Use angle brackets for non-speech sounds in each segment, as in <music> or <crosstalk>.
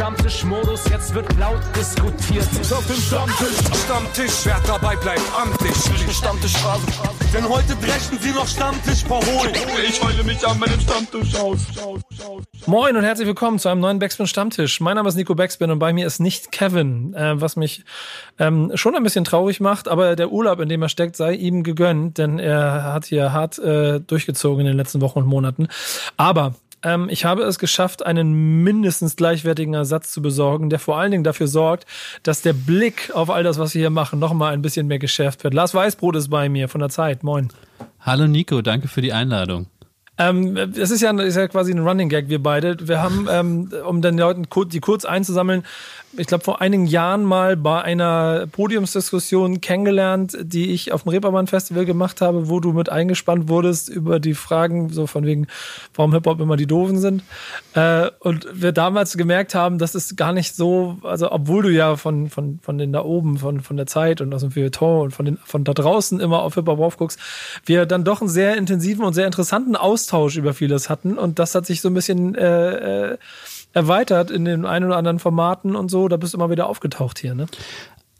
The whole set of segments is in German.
Stammtischmodus, jetzt wird laut diskutiert. Auf dem Stammtisch, Stammtisch, wer dabei bleibt, amtlich. Stammtisch Phase. Denn heute brechen sie noch Stammtisch verholen. Ich heule mich an meinem Stammtisch aus. Moin und herzlich willkommen zu einem neuen Backspin Stammtisch. Mein Name ist Nico Backspin und bei mir ist nicht Kevin, äh, was mich ähm, schon ein bisschen traurig macht, aber der Urlaub, in dem er steckt, sei ihm gegönnt, denn er hat hier hart äh, durchgezogen in den letzten Wochen und Monaten. Aber ähm, ich habe es geschafft, einen mindestens gleichwertigen Ersatz zu besorgen, der vor allen Dingen dafür sorgt, dass der Blick auf all das, was wir hier machen, noch mal ein bisschen mehr geschärft wird. Lars Weißbrot ist bei mir von der Zeit. Moin. Hallo Nico, danke für die Einladung. Ähm, es ist ja, ist ja quasi ein Running Gag, wir beide. Wir haben, ähm, um den Leuten die kurz einzusammeln, ich glaube, vor einigen Jahren mal bei einer Podiumsdiskussion kennengelernt, die ich auf dem Reeperbahn Festival gemacht habe, wo du mit eingespannt wurdest über die Fragen, so von wegen, warum Hip-Hop immer die Doofen sind. Äh, und wir damals gemerkt haben, dass es gar nicht so, also obwohl du ja von, von, von den da oben, von, von der Zeit und aus dem Feuilleton und von, den, von da draußen immer auf Hip-Hop aufguckst, wir dann doch einen sehr intensiven und sehr interessanten Austausch über vieles hatten. Und das hat sich so ein bisschen äh, äh, erweitert in den ein oder anderen Formaten und so. Da bist du immer wieder aufgetaucht hier, ne?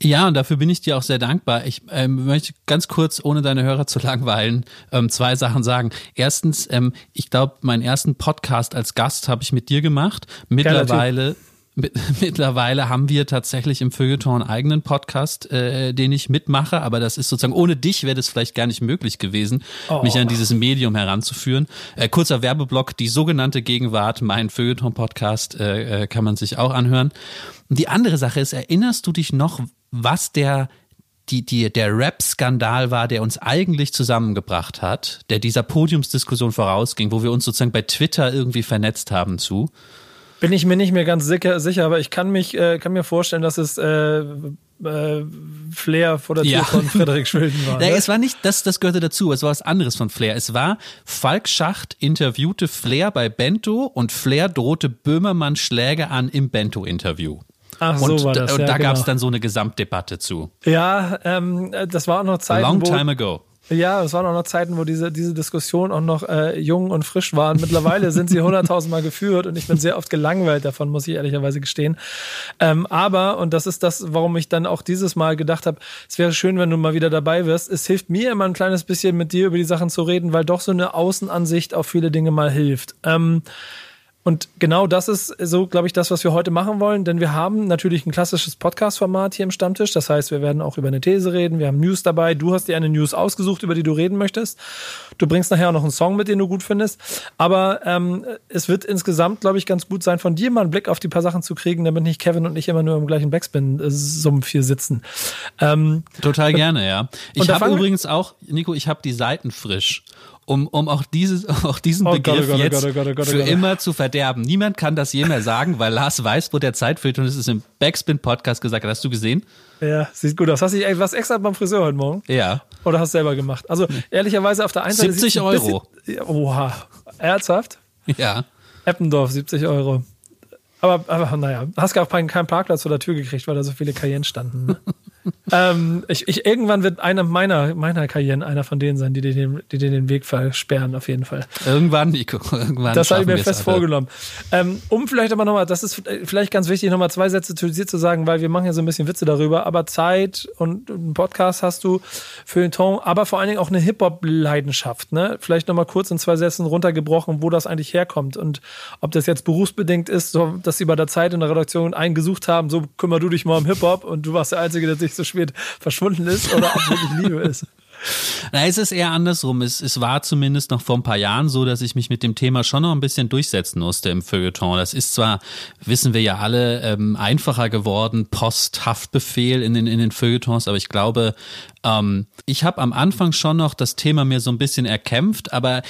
Ja, und dafür bin ich dir auch sehr dankbar. Ich ähm, möchte ganz kurz, ohne deine Hörer zu langweilen, ähm, zwei Sachen sagen. Erstens, ähm, ich glaube, meinen ersten Podcast als Gast habe ich mit dir gemacht. Mittlerweile <laughs> Mittlerweile haben wir tatsächlich im Feuilleton einen eigenen Podcast, äh, den ich mitmache, aber das ist sozusagen, ohne dich wäre das vielleicht gar nicht möglich gewesen, oh. mich an dieses Medium heranzuführen. Äh, kurzer Werbeblock, die sogenannte Gegenwart, mein Feuilleton-Podcast, äh, äh, kann man sich auch anhören. Und die andere Sache ist, erinnerst du dich noch, was der die, die, der Rap-Skandal war, der uns eigentlich zusammengebracht hat, der dieser Podiumsdiskussion vorausging, wo wir uns sozusagen bei Twitter irgendwie vernetzt haben zu? Bin ich mir nicht mehr ganz sicher, sicher aber ich kann mich, äh, kann mir vorstellen, dass es äh, äh, Flair vor der Tür ja. von Frederik Schwilden war. <laughs> Ne? Es war nicht, das, das gehörte dazu, es war was anderes von Flair. Es war, Falk Schacht interviewte Flair bei Bento und Flair drohte Böhmermann Schläge an im Bento-Interview. Ach, und, so war das. Und ja, da genau. gab es dann so eine Gesamtdebatte zu. Ja, ähm, das war auch noch Zeit. Long time ago. Ja, es waren auch noch Zeiten, wo diese, diese Diskussion auch noch äh, jung und frisch waren. Mittlerweile sind sie <laughs> hunderttausendmal geführt und ich bin sehr oft gelangweilt davon, muss ich ehrlicherweise gestehen. Ähm, aber, und das ist das, warum ich dann auch dieses Mal gedacht habe, es wäre schön, wenn du mal wieder dabei wirst. Es hilft mir immer ein kleines bisschen mit dir über die Sachen zu reden, weil doch so eine Außenansicht auf viele Dinge mal hilft. Ähm, und genau das ist so, glaube ich, das, was wir heute machen wollen, denn wir haben natürlich ein klassisches Podcast-Format hier im Stammtisch. Das heißt, wir werden auch über eine These reden. Wir haben News dabei. Du hast dir eine News ausgesucht, über die du reden möchtest. Du bringst nachher auch noch einen Song mit, den du gut findest. Aber ähm, es wird insgesamt, glaube ich, ganz gut sein, von dir mal einen Blick auf die paar Sachen zu kriegen, damit nicht Kevin und ich immer nur im gleichen Backspin-Sumpf hier sitzen. Ähm, Total gerne, ja. Ich habe übrigens auch, Nico, ich habe die Seiten frisch um, um auch, dieses, <laughs> auch diesen oh Begriff Gott, oh jetzt Gott, oh Gott, für immer zu verderben. Niemand kann das je mehr sagen, weil Lars weiß, wo der Zeit und es ist im Backspin-Podcast gesagt. Hast du gesehen? Ja, sieht gut aus. Hast du was extra beim Friseur heute Morgen? Ja. Oder hast du selber gemacht? Also ehrlicherweise auf der einen Seite 70 Euro. Bisschen, oha, ernsthaft? Ja. Eppendorf, 70 Euro. Aber, aber naja, hast gar keinen, keinen Parkplatz vor der Tür gekriegt, weil da so viele Cayenne standen. Ne? <laughs> <laughs> ähm, ich, ich, irgendwann wird einer meiner, meiner Karrieren einer von denen sein, die dir den, die den Weg versperren, auf jeden Fall. Irgendwann, Nico, irgendwann. Das habe ich mir fest alle. vorgenommen. Ähm, um vielleicht aber nochmal, das ist vielleicht ganz wichtig, nochmal zwei Sätze zu dir zu sagen, weil wir machen ja so ein bisschen Witze darüber, aber Zeit und einen Podcast hast du für den Ton, aber vor allen Dingen auch eine Hip-Hop-Leidenschaft, ne? Vielleicht nochmal kurz in zwei Sätzen runtergebrochen, wo das eigentlich herkommt und ob das jetzt berufsbedingt ist, so, dass sie bei der Zeit in der Redaktion eingesucht haben, so kümmer du dich mal um Hip-Hop und du warst der Einzige, der sich nicht so spät verschwunden ist oder ob es wirklich Liebe ist. Na, es ist eher andersrum. Es, es war zumindest noch vor ein paar Jahren so, dass ich mich mit dem Thema schon noch ein bisschen durchsetzen musste im Feuilleton. Das ist zwar, wissen wir ja alle, ähm, einfacher geworden, Posthaftbefehl in den, in den Feuilletons, aber ich glaube, ähm, ich habe am Anfang schon noch das Thema mir so ein bisschen erkämpft, aber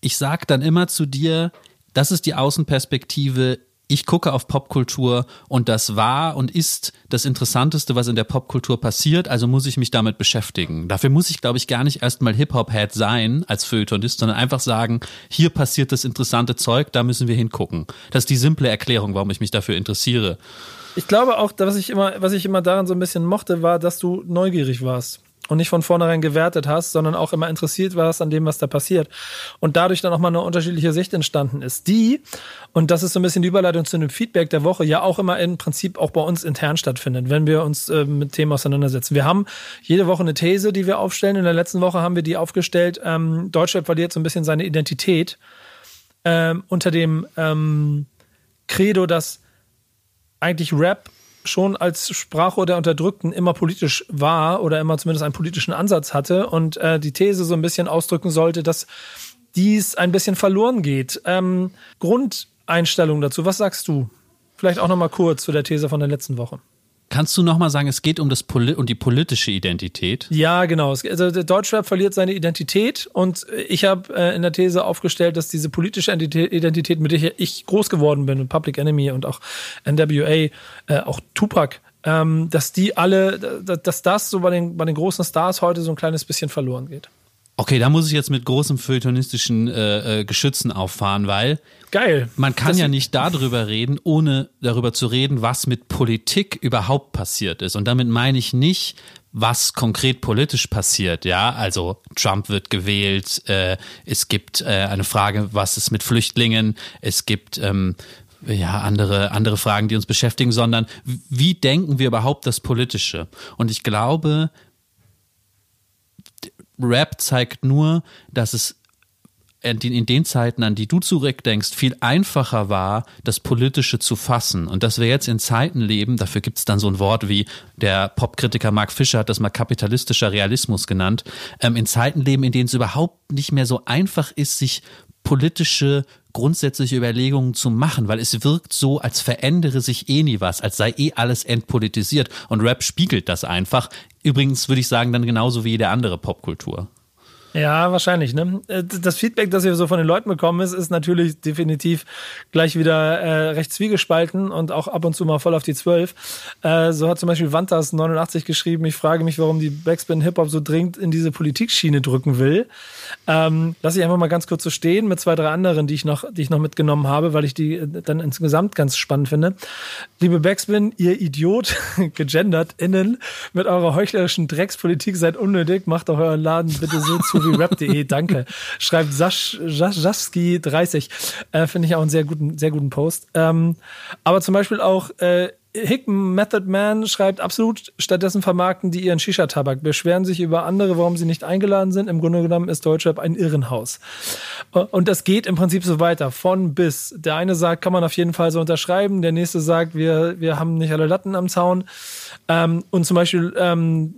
ich sag dann immer zu dir, das ist die Außenperspektive ich gucke auf Popkultur und das war und ist das Interessanteste, was in der Popkultur passiert, also muss ich mich damit beschäftigen. Dafür muss ich, glaube ich, gar nicht erstmal Hip-Hop-Head sein als Feuilletonist, sondern einfach sagen, hier passiert das interessante Zeug, da müssen wir hingucken. Das ist die simple Erklärung, warum ich mich dafür interessiere. Ich glaube auch, was ich immer, was ich immer daran so ein bisschen mochte, war, dass du neugierig warst. Und nicht von vornherein gewertet hast, sondern auch immer interessiert warst an dem, was da passiert. Und dadurch dann auch mal eine unterschiedliche Sicht entstanden ist, die, und das ist so ein bisschen die Überleitung zu dem Feedback der Woche, ja auch immer im Prinzip auch bei uns intern stattfindet, wenn wir uns äh, mit Themen auseinandersetzen. Wir haben jede Woche eine These, die wir aufstellen. In der letzten Woche haben wir die aufgestellt, ähm, Deutschland verliert so ein bisschen seine Identität ähm, unter dem ähm, Credo, dass eigentlich Rap schon als Sprachrohr der Unterdrückten immer politisch war oder immer zumindest einen politischen Ansatz hatte und äh, die These so ein bisschen ausdrücken sollte, dass dies ein bisschen verloren geht. Ähm, Grundeinstellung dazu, was sagst du? Vielleicht auch noch mal kurz zu der These von der letzten Woche. Kannst du nochmal sagen, es geht um, das Poli um die politische Identität? Ja, genau. Also der Deutschrap verliert seine Identität und ich habe äh, in der These aufgestellt, dass diese politische Identität, mit der ich groß geworden bin, mit Public Enemy und auch NWA, äh, auch Tupac, ähm, dass die alle, dass das so bei den, bei den großen Stars heute so ein kleines bisschen verloren geht. Okay, da muss ich jetzt mit großem feuilletonistischen äh, äh, Geschützen auffahren, weil geil. Man kann das ja nicht darüber reden, ohne darüber zu reden, was mit Politik überhaupt passiert ist. Und damit meine ich nicht, was konkret politisch passiert. Ja, also Trump wird gewählt. Äh, es gibt äh, eine Frage, was ist mit Flüchtlingen? Es gibt ähm, ja, andere, andere Fragen, die uns beschäftigen, sondern wie denken wir überhaupt das Politische? Und ich glaube, Rap zeigt nur, dass es in den Zeiten, an die du zurückdenkst, viel einfacher war, das Politische zu fassen. Und dass wir jetzt in Zeiten leben, dafür gibt es dann so ein Wort wie der Popkritiker Mark Fischer hat das mal kapitalistischer Realismus genannt, ähm, in Zeiten leben, in denen es überhaupt nicht mehr so einfach ist, sich politische grundsätzliche Überlegungen zu machen, weil es wirkt so, als verändere sich eh nie was, als sei eh alles entpolitisiert. Und Rap spiegelt das einfach. Übrigens würde ich sagen, dann genauso wie jede andere Popkultur. Ja, wahrscheinlich. Ne? Äh, das Feedback, das wir so von den Leuten bekommen, ist, ist natürlich definitiv gleich wieder äh, recht zwiegespalten und auch ab und zu mal voll auf die Zwölf. Äh, so hat zum Beispiel Wantas 89 geschrieben, ich frage mich, warum die Backspin Hip-Hop so dringend in diese Politikschiene drücken will. Ähm, lass ich einfach mal ganz kurz so stehen mit zwei, drei anderen, die ich noch, die ich noch mitgenommen habe, weil ich die äh, dann insgesamt ganz spannend finde. Liebe Backspin, ihr Idiot, <laughs> gegendert innen, mit eurer heuchlerischen Dreckspolitik seid unnötig, macht doch euren Laden bitte so zu <laughs> wie rap.de, danke. Schreibt Saschski 30. Äh, Finde ich auch einen sehr guten, sehr guten Post. Ähm, aber zum Beispiel auch äh, Hickman Method Man schreibt absolut, stattdessen vermarkten die ihren Shisha-Tabak, beschweren sich über andere, warum sie nicht eingeladen sind. Im Grunde genommen ist Deutschrap ein Irrenhaus. Und das geht im Prinzip so weiter, von bis. Der eine sagt, kann man auf jeden Fall so unterschreiben, der nächste sagt, wir, wir haben nicht alle Latten am Zaun. Ähm, und zum Beispiel ähm,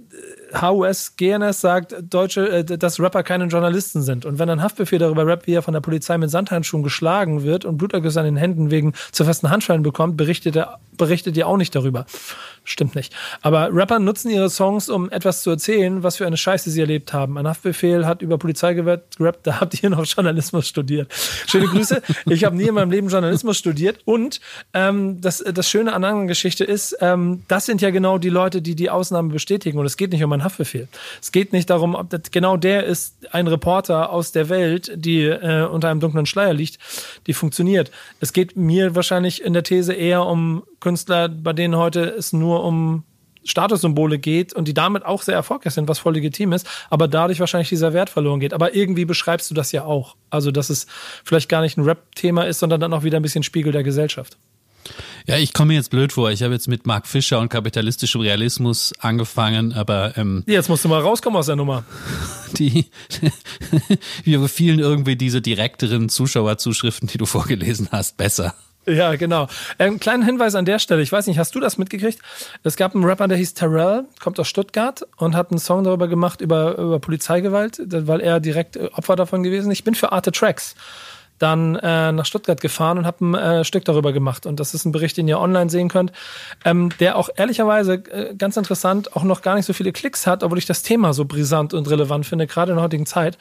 HUS GNS sagt, Deutsche, äh, dass Rapper keine Journalisten sind. Und wenn ein Haftbefehl darüber rappt, wie er von der Polizei mit Sandhandschuhen geschlagen wird und Blutergüsse an den Händen wegen zu festen Handschellen bekommt, berichtet er, berichtet ihr auch nicht darüber. Stimmt nicht. Aber Rapper nutzen ihre Songs, um etwas zu erzählen, was für eine Scheiße sie erlebt haben. Ein Haftbefehl hat über Polizei gerappt, da habt ihr noch Journalismus studiert. Schöne Grüße. Ich habe nie in meinem Leben Journalismus studiert. Und ähm, das, das Schöne an einer Geschichte ist, ähm, das sind ja genau die Leute, die die Ausnahme bestätigen. Und es geht nicht um einen Haftbefehl. Es geht nicht darum, ob das, genau der ist ein Reporter aus der Welt, die äh, unter einem dunklen Schleier liegt, die funktioniert. Es geht mir wahrscheinlich in der These eher um Künstler, bei denen heute es nur um Statussymbole geht und die damit auch sehr erfolgreich sind, was voll legitim ist, aber dadurch wahrscheinlich dieser Wert verloren geht. Aber irgendwie beschreibst du das ja auch. Also, dass es vielleicht gar nicht ein Rap-Thema ist, sondern dann auch wieder ein bisschen Spiegel der Gesellschaft. Ja, ich komme mir jetzt blöd vor. Ich habe jetzt mit Mark Fischer und kapitalistischem Realismus angefangen, aber ähm, jetzt musst du mal rauskommen aus der Nummer. <laughs> Die <laughs> wir vielen irgendwie diese direkteren Zuschauerzuschriften, die du vorgelesen hast, besser. Ja, genau. Ähm, kleinen Hinweis an der Stelle. Ich weiß nicht, hast du das mitgekriegt? Es gab einen Rapper, der hieß Terrell, kommt aus Stuttgart und hat einen Song darüber gemacht, über, über Polizeigewalt, weil er direkt äh, Opfer davon gewesen ist. Ich bin für Arte Tracks dann äh, nach Stuttgart gefahren und habe ein äh, Stück darüber gemacht. Und das ist ein Bericht, den ihr online sehen könnt, ähm, der auch ehrlicherweise äh, ganz interessant auch noch gar nicht so viele Klicks hat, obwohl ich das Thema so brisant und relevant finde, gerade in der heutigen Zeit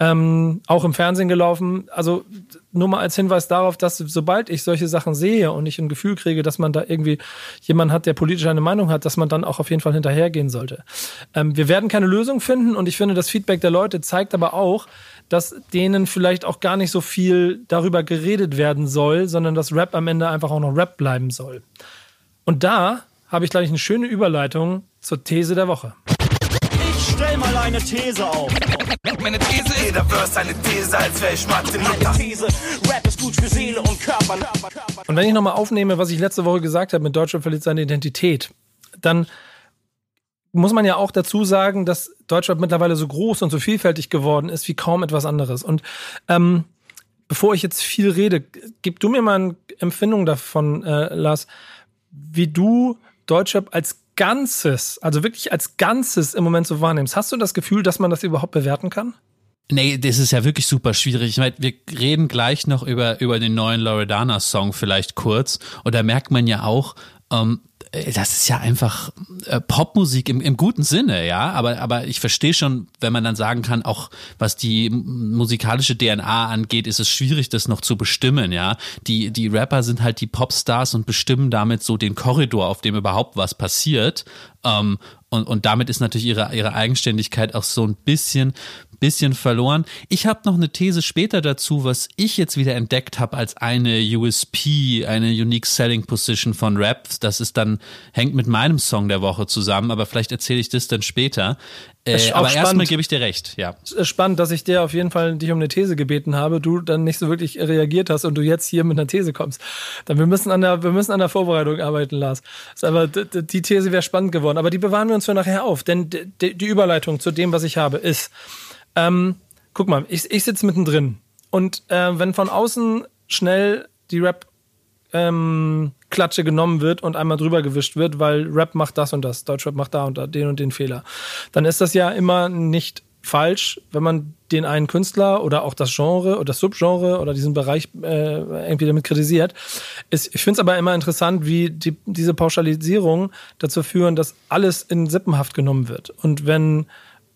ähm, auch im Fernsehen gelaufen. Also nur mal als Hinweis darauf, dass sobald ich solche Sachen sehe und ich ein Gefühl kriege, dass man da irgendwie jemanden hat, der politisch eine Meinung hat, dass man dann auch auf jeden Fall hinterhergehen sollte. Ähm, wir werden keine Lösung finden und ich finde, das Feedback der Leute zeigt aber auch, dass denen vielleicht auch gar nicht so viel darüber geredet werden soll, sondern dass Rap am Ende einfach auch noch Rap bleiben soll. Und da habe ich, glaube ich, eine schöne Überleitung zur These der Woche. Ich Stell mal eine These auf. Meine These jeder Verse eine These, als wäre ich Martin Luther. These, Rap ist gut für Seele und Körper. Und wenn ich nochmal aufnehme, was ich letzte Woche gesagt habe, mit Deutschland verliert seine Identität, dann muss man ja auch dazu sagen, dass Deutschland mittlerweile so groß und so vielfältig geworden ist wie kaum etwas anderes. Und ähm, bevor ich jetzt viel rede, gib du mir mal eine Empfindung davon, äh, Lars, wie du Deutschrap als Ganzes, also wirklich als Ganzes im Moment so wahrnimmst. Hast du das Gefühl, dass man das überhaupt bewerten kann? Nee, das ist ja wirklich super schwierig. Ich meine, wir reden gleich noch über, über den neuen Loredana-Song vielleicht kurz. Und da merkt man ja auch, ähm, äh, das ist ja einfach äh, Popmusik im, im guten Sinne, ja. Aber, aber ich verstehe schon, wenn man dann sagen kann, auch was die musikalische DNA angeht, ist es schwierig, das noch zu bestimmen, ja. Die, die Rapper sind halt die Popstars und bestimmen damit so den Korridor, auf dem überhaupt was passiert. Ähm, und, und damit ist natürlich ihre, ihre Eigenständigkeit auch so ein bisschen bisschen verloren. Ich habe noch eine These später dazu, was ich jetzt wieder entdeckt habe als eine USP, eine Unique Selling Position von Rap. Das ist dann, hängt mit meinem Song der Woche zusammen, aber vielleicht erzähle ich das dann später. Äh, aber erstmal gebe ich dir recht, ja. Spannend, dass ich dir auf jeden Fall dich um eine These gebeten habe, du dann nicht so wirklich reagiert hast und du jetzt hier mit einer These kommst. Dann wir müssen an der, wir müssen an der Vorbereitung arbeiten, Lars. Aber die These wäre spannend geworden, aber die bewahren wir uns für nachher auf, denn die Überleitung zu dem, was ich habe, ist, ähm, guck mal, ich, ich sitze mittendrin. Und äh, wenn von außen schnell die Rap ähm, Klatsche genommen wird und einmal drüber gewischt wird, weil Rap macht das und das, Deutschrap macht da und da den und den Fehler, dann ist das ja immer nicht falsch, wenn man den einen Künstler oder auch das Genre oder das Subgenre oder diesen Bereich äh, irgendwie damit kritisiert. Ist, ich finde es aber immer interessant, wie die, diese Pauschalisierung dazu führen, dass alles in Sippenhaft genommen wird. Und wenn,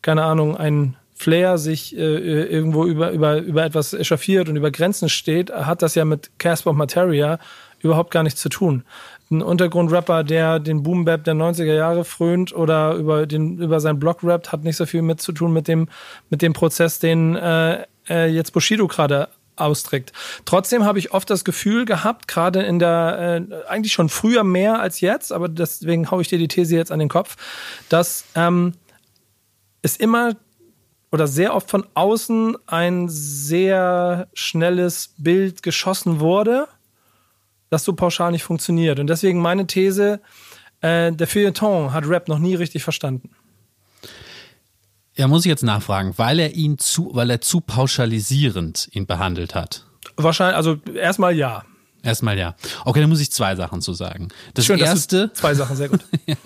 keine Ahnung, ein Flair sich äh, irgendwo über, über, über etwas echauffiert und über Grenzen steht, hat das ja mit Casper Materia überhaupt gar nichts zu tun. Ein Untergrundrapper, der den Boom Bap der 90er Jahre frönt oder über, den, über seinen Blog rappt, hat nicht so viel mit zu tun mit dem, mit dem Prozess, den äh, äh, jetzt Bushido gerade austrägt. Trotzdem habe ich oft das Gefühl gehabt, gerade in der, äh, eigentlich schon früher mehr als jetzt, aber deswegen haue ich dir die These jetzt an den Kopf, dass ähm, es immer oder sehr oft von außen ein sehr schnelles Bild geschossen wurde, das so pauschal nicht funktioniert. Und deswegen meine These, äh, der Feuilleton hat Rap noch nie richtig verstanden. Ja, muss ich jetzt nachfragen, weil er ihn zu, weil er zu pauschalisierend ihn behandelt hat. Wahrscheinlich, also erstmal ja. Erstmal ja. Okay, dann muss ich zwei Sachen zu sagen. Das Schön, erste. zwei Sachen, sehr gut. <laughs> ja.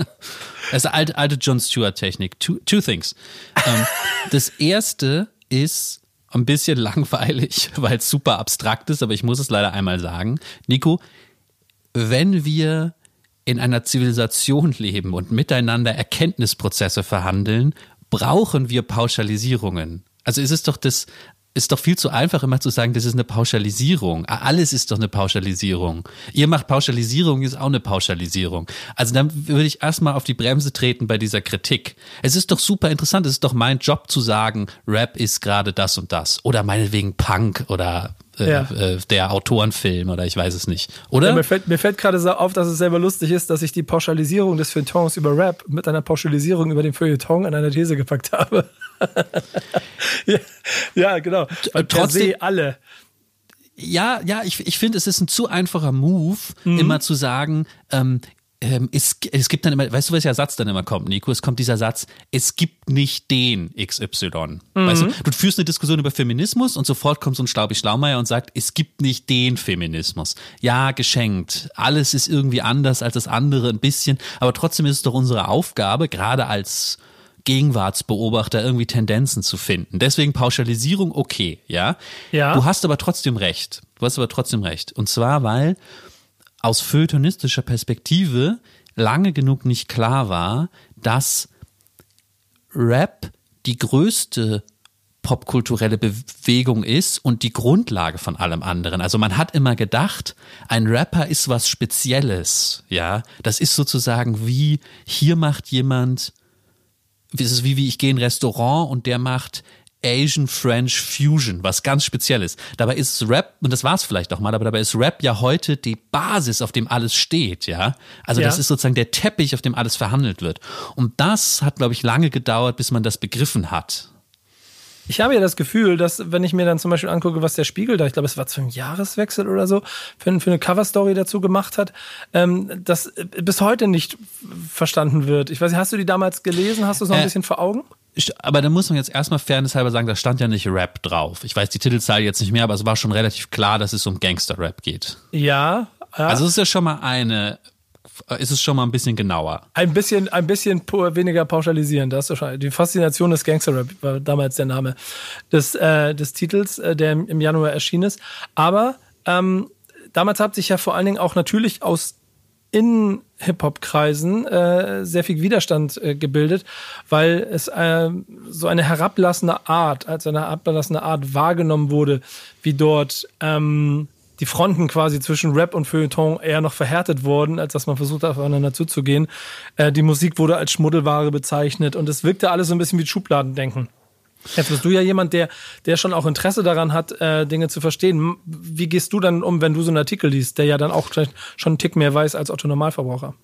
Das ist alte, alte John Stewart-Technik. Two, two things. ähm, das erste ist ein bisschen langweilig, weil es super abstrakt ist, aber ich muss es leider einmal sagen. Nico, wenn wir in einer Zivilisation leben und miteinander Erkenntnisprozesse verhandeln, brauchen wir Pauschalisierungen. Also ist es doch das ist doch viel zu einfach, immer zu sagen, das ist eine Pauschalisierung. Alles ist doch eine Pauschalisierung. Ihr macht Pauschalisierung, ist auch eine Pauschalisierung. Also dann würde ich erstmal auf die Bremse treten bei dieser Kritik. Es ist doch super interessant. Es ist doch mein Job zu sagen, Rap ist gerade das und das. Oder meinetwegen Punk oder äh, ja. äh, der Autorenfilm oder ich weiß es nicht. Oder? Ja, mir fällt, mir fällt gerade so auf, dass es selber lustig ist, dass ich die Pauschalisierung des Feuilletons über Rap mit einer Pauschalisierung über den Feuilleton in einer These gepackt habe. <laughs> ja, ja, genau. Weil Trotzdem alle. Ja, ja, ich, ich finde, es ist ein zu einfacher Move, mhm. immer zu sagen, ähm, ähm, es, es gibt dann immer, weißt du, welcher Satz dann immer kommt, Nico? Es kommt dieser Satz, es gibt nicht den XY. Mhm. Weißt du, du führst eine Diskussion über Feminismus und sofort kommt so ein Staubi Schlaumeier und sagt, es gibt nicht den Feminismus. Ja, geschenkt. Alles ist irgendwie anders als das andere ein bisschen, aber trotzdem ist es doch unsere Aufgabe, gerade als Gegenwartsbeobachter irgendwie Tendenzen zu finden. Deswegen Pauschalisierung okay, ja? Ja. Du hast aber trotzdem recht. Du hast aber trotzdem recht. Und zwar, weil aus feuilletonistischer Perspektive lange genug nicht klar war, dass Rap die größte popkulturelle Bewegung ist und die Grundlage von allem anderen. Also man hat immer gedacht, ein Rapper ist was Spezielles, ja. Das ist sozusagen wie, hier macht jemand, es ist wie, wie ich gehe in ein Restaurant und der macht Asian French Fusion, was ganz speziell ist. Dabei ist Rap, und das war es vielleicht auch mal, aber dabei ist Rap ja heute die Basis, auf dem alles steht, ja. Also Ja. das ist sozusagen der Teppich, auf dem alles verhandelt wird. Und das hat, glaube ich, lange gedauert, bis man das begriffen hat. Ich habe ja das Gefühl, dass, wenn ich mir dann zum Beispiel angucke, was der Spiegel da, ich glaube, es war zum Jahreswechsel oder so, für, für eine Coverstory dazu gemacht hat, ähm, das äh, bis heute nicht verstanden wird. Ich weiß nicht, hast du die damals gelesen? Hast du es noch ein Äh, bisschen vor Augen? Aber da muss man jetzt erstmal fairnesshalber sagen, da stand ja nicht Rap drauf. Ich weiß die Titelzahl jetzt nicht mehr, aber es war schon relativ klar, dass es um Gangster-Rap geht. Ja. ja. Also es ist ja schon mal eine, ist es schon mal ein bisschen genauer. ein bisschen, ein bisschen weniger pauschalisieren. Das ist wahrscheinlich die Faszination des Gangster-Rap war damals der Name des, äh, des Titels, äh, der im, im Januar erschienen ist. Aber ähm, damals hat sich ja vor allen Dingen auch natürlich aus in Hip-Hop-Kreisen äh, sehr viel Widerstand äh, gebildet, weil es äh, so eine herablassende Art, als eine herablassende Art wahrgenommen wurde, wie dort ähm, die Fronten quasi zwischen Rap und Feuilleton eher noch verhärtet wurden, als dass man versucht aufeinander zuzugehen. Äh, die Musik wurde als Schmuddelware bezeichnet und es wirkte alles so ein bisschen wie Schubladendenken. Jetzt bist du ja jemand, der, der schon auch Interesse daran hat, äh, Dinge zu verstehen. Wie gehst du dann um, wenn du so einen Artikel liest, der ja dann auch vielleicht schon einen Tick mehr weiß als Otto Normalverbraucher?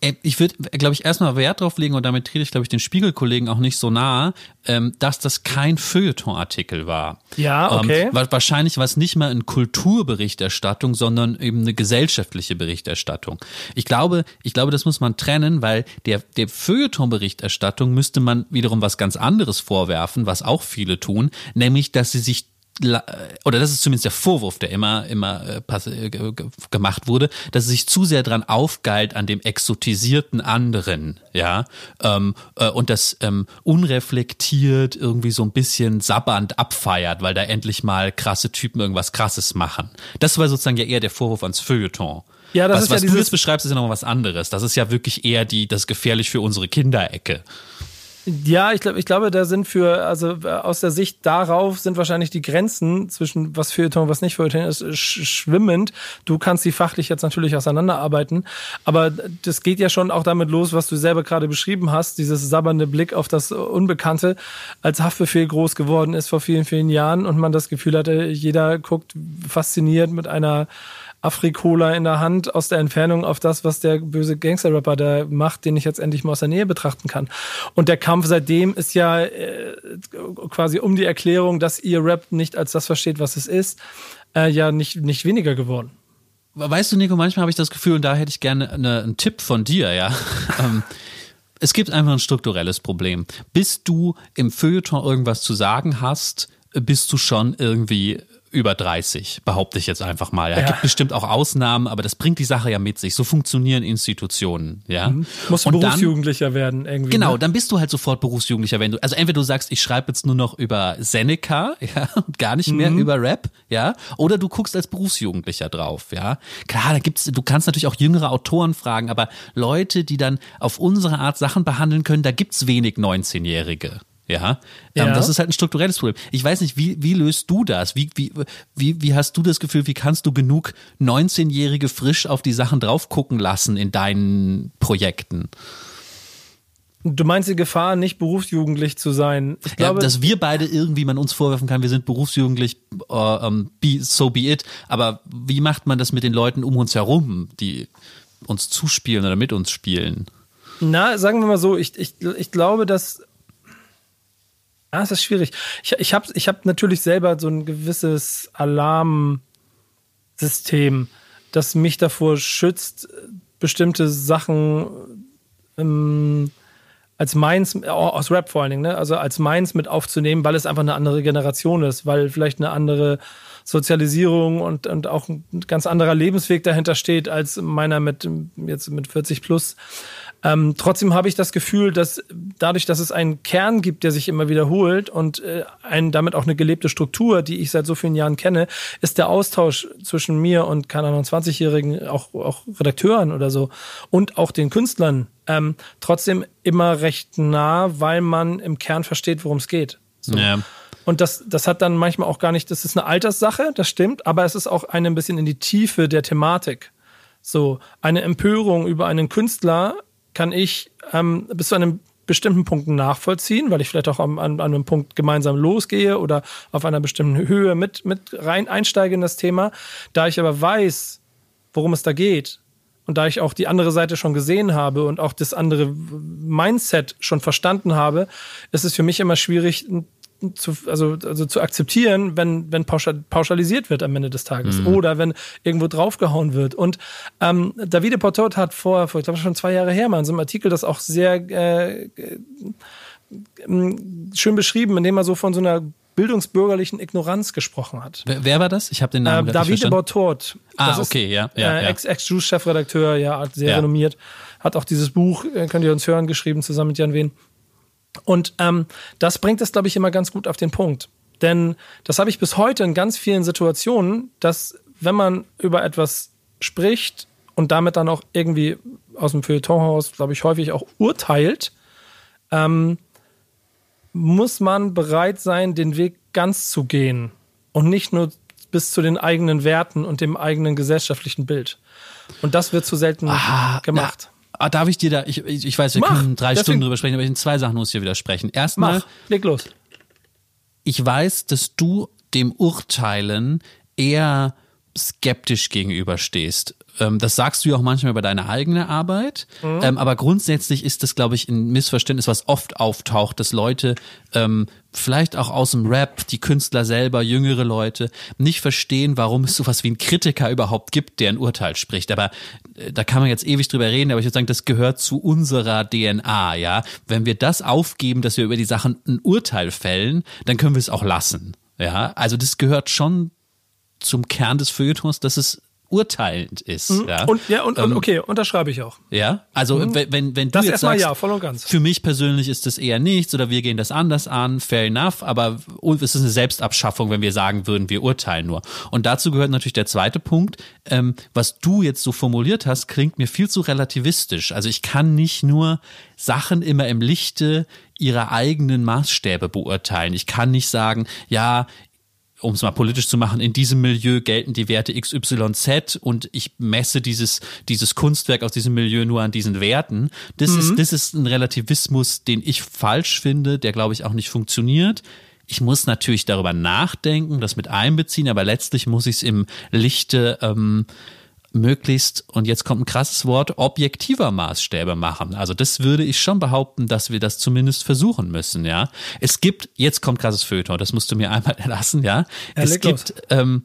Äh, Ich würde, glaube ich, erstmal Wert drauf legen und damit trete ich, glaube ich, den Spiegelkollegen auch nicht so nahe, ähm, dass das kein Feuilleton-Artikel war. Ja, okay. Ähm, wa- wahrscheinlich war es nicht mal eine Kulturberichterstattung, sondern eben eine gesellschaftliche Berichterstattung. Ich glaube, ich glaube, das muss man trennen, weil der, der Feuilleton-Berichterstattung müsste man wiederum was ganz anderes vorwerfen, was auch viele tun, nämlich, dass sie sich oder das ist zumindest der Vorwurf, der immer immer äh, äh, ge- ge- gemacht wurde, dass es sich zu sehr dran aufgeilt an dem exotisierten anderen, ja, ähm, äh, und das ähm, unreflektiert irgendwie so ein bisschen sabbernd abfeiert, weil da endlich mal krasse Typen irgendwas Krasses machen. Das war sozusagen ja eher der Vorwurf ans Feuilleton. Ja, das was, ist ja was du dieses- jetzt beschreibst, ist ja noch was anderes. Das ist ja wirklich eher die, das gefährlich für unsere Kinderecke. Ja, ich glaube, ich glaube, da sind für, also äh, aus der Sicht darauf sind wahrscheinlich die Grenzen zwischen was Feuilleton und was nicht Feuilleton ist, sch schwimmend. Du kannst die fachlich jetzt natürlich auseinanderarbeiten, aber das geht ja schon auch damit los, was du selber gerade beschrieben hast, dieses sabbernde Blick auf das Unbekannte, als Haftbefehl groß geworden ist vor vielen, vielen Jahren und man das Gefühl hatte, jeder guckt fasziniert mit einer Afrikola in der Hand aus der Entfernung auf das, was der böse Gangster-Rapper da macht, den ich jetzt endlich mal aus der Nähe betrachten kann. Und der Kampf seitdem ist ja äh, quasi um die Erklärung, dass ihr Rap nicht als das versteht, was es ist, äh, ja nicht, nicht weniger geworden. Weißt du, Nico, manchmal habe ich das Gefühl, und da hätte ich gerne eine, einen Tipp von dir, ja. <laughs> Ähm, es gibt einfach ein strukturelles Problem. Bis du im Feuilleton irgendwas zu sagen hast, bist du schon irgendwie über 30, behaupte ich jetzt einfach mal. Ja, Ja. gibt bestimmt auch Ausnahmen, aber das bringt die Sache ja mit sich. So funktionieren Institutionen, ja. Musst du Und dann- Berufsjugendlicher werden irgendwie. Genau, Ne? dann bist du halt sofort Berufsjugendlicher, wenn du, also entweder du sagst, ich schreibe jetzt nur noch über Seneca, <laughs> ja, und gar nicht mehr über Rap, ja, oder du guckst als Berufsjugendlicher drauf, ja. Klar, da gibt's, du kannst natürlich auch jüngere Autoren fragen, aber Leute, die dann auf unsere Art Sachen behandeln können, da gibt's wenig 19-Jährige. Ja, ähm, Ja. das ist halt ein strukturelles Problem. Ich weiß nicht, wie, wie löst du das? Wie, wie, wie, wie hast du das Gefühl, wie kannst du genug 19-Jährige frisch auf die Sachen drauf gucken lassen in deinen Projekten? Du meinst die Gefahr, nicht berufsjugendlich zu sein. Ich glaube, ja, dass wir beide irgendwie man uns vorwerfen kann, wir sind berufsjugendlich, äh, ähm, be, so be it. Aber wie macht man das mit den Leuten um uns herum, die uns zuspielen oder mit uns spielen? Na, sagen wir mal so, ich, ich, ich glaube, dass. Ah, es ist schwierig. Ich, ich habe ich hab natürlich selber so ein gewisses Alarmsystem, das mich davor schützt, bestimmte Sachen ähm, als meins, aus Rap vor allen Dingen, ne? also als meins mit aufzunehmen, weil es einfach eine andere Generation ist, weil vielleicht eine andere Sozialisierung und, und auch ein ganz anderer Lebensweg dahinter steht als meiner mit jetzt mit 40 plus. Ähm, trotzdem habe ich das Gefühl, dass dadurch, dass es einen Kern gibt, der sich immer wiederholt und äh, ein, damit auch eine gelebte Struktur, die ich seit so vielen Jahren kenne, ist der Austausch zwischen mir und, keine Ahnung, 20-Jährigen, auch, auch Redakteuren oder so und auch den Künstlern ähm, trotzdem immer recht nah, weil man im Kern versteht, worum es geht. So. Ja. Und das, das hat dann manchmal auch gar nicht, das ist eine Alterssache, das stimmt, aber es ist auch eine ein bisschen in die Tiefe der Thematik. So, eine Empörung über einen Künstler kann ich ähm, bis zu einem bestimmten Punkten nachvollziehen, weil ich vielleicht auch an, an, an einem Punkt gemeinsam losgehe oder auf einer bestimmten Höhe mit, mit rein einsteige in das Thema. Da ich aber weiß, worum es da geht und da ich auch die andere Seite schon gesehen habe und auch das andere Mindset schon verstanden habe, ist es für mich immer schwierig, zu, also, also zu akzeptieren, wenn, wenn pauschalisiert wird am Ende des Tages mhm. oder wenn irgendwo draufgehauen wird. Und ähm, Davide Portot hat vor, vor, ich glaube schon zwei Jahre her mal in so einem Artikel das auch sehr äh, äh, schön beschrieben, indem er so von so einer bildungsbürgerlichen Ignoranz gesprochen hat. Wer, wer war das? Ich habe den Namen äh, Davide Bortot. Ah, okay, ja. ja, äh, ja. Ex-Juice-Chefredakteur, ja, sehr ja. renommiert. Hat auch dieses Buch, äh, könnt ihr uns hören, geschrieben, zusammen mit Jan Wehn. Und ähm, das bringt es, glaube ich, immer ganz gut auf den Punkt. Denn das habe ich bis heute in ganz vielen Situationen, dass wenn man über etwas spricht und damit dann auch irgendwie aus dem Feuilletonhaus, glaube ich, häufig auch urteilt, ähm, muss man bereit sein, den Weg ganz zu gehen und nicht nur bis zu den eigenen Werten und dem eigenen gesellschaftlichen Bild. Und das wird zu selten ah, gemacht. Na, Ah, darf ich dir da, ich, ich weiß, wir Mach, können drei Stunden drüber sprechen, aber in zwei Sachen muss ich dir widersprechen. Erstmal, leg los. Ich weiß, dass du dem Urteilen eher skeptisch gegenüberstehst. Ähm, das sagst du ja auch manchmal über deine eigene Arbeit. Mhm. Ähm, aber grundsätzlich ist das, glaube ich, ein Missverständnis, was oft auftaucht, dass Leute ähm, vielleicht auch aus dem Rap, die Künstler selber, jüngere Leute, nicht verstehen, warum es sowas wie einen Kritiker überhaupt gibt, der ein Urteil spricht. Aber äh, da kann man jetzt ewig drüber reden, aber ich würde sagen, das gehört zu unserer DNA, ja. Wenn wir das aufgeben, dass wir über die Sachen ein Urteil fällen, dann können wir es auch lassen. Ja, also das gehört schon zum Kern des Feuilletons, dass es urteilend ist. Mhm. Ja, und, ja und, ähm, okay, unterschreibe ich auch. Ja, also mhm. wenn, wenn, wenn du das jetzt sagst, ja, voll und ganz. für mich persönlich ist das eher nichts oder wir gehen das anders an, fair enough, aber es ist eine Selbstabschaffung, wenn wir sagen würden, wir urteilen nur. Und dazu gehört natürlich der zweite Punkt, ähm, was du jetzt so formuliert hast, klingt mir viel zu relativistisch. Also ich kann nicht nur Sachen immer im Lichte ihrer eigenen Maßstäbe beurteilen. Ich kann nicht sagen, ja, um es mal politisch zu machen, in diesem Milieu gelten die Werte XYZ und ich messe dieses, dieses Kunstwerk aus diesem Milieu nur an diesen Werten. Das mhm. ist, das ist ein Relativismus, den ich falsch finde, der glaube ich auch nicht funktioniert. Ich muss natürlich darüber nachdenken, das mit einbeziehen, aber letztlich muss ich es im Lichte ähm, möglichst, und jetzt kommt ein krasses Wort, objektiver Maßstäbe machen. Also das würde ich schon behaupten, dass wir das zumindest versuchen müssen, ja. Es gibt, jetzt kommt krasses Feuilleton, das musst du mir einmal <laughs> erlassen, ja. ja es gibt, ähm,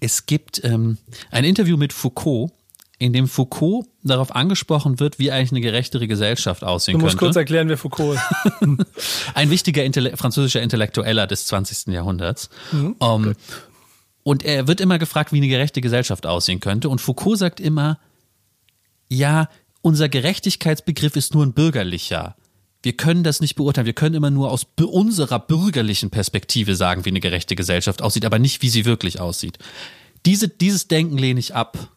es gibt ähm, ein Interview mit Foucault, in dem Foucault darauf angesprochen wird, wie eigentlich eine gerechtere Gesellschaft aussehen könnte. Du musst könnte. kurz erklären, wer Foucault ist. <laughs> ein wichtiger Intelle französischer Intellektueller des 20. Jahrhunderts. Mhm, um, und er wird immer gefragt, wie eine gerechte Gesellschaft aussehen könnte. Und Foucault sagt immer, ja, unser Gerechtigkeitsbegriff ist nur ein bürgerlicher. Wir können das nicht beurteilen. Wir können immer nur aus unserer bürgerlichen Perspektive sagen, wie eine gerechte Gesellschaft aussieht, aber nicht, wie sie wirklich aussieht. Diese, dieses Denken lehne ich ab.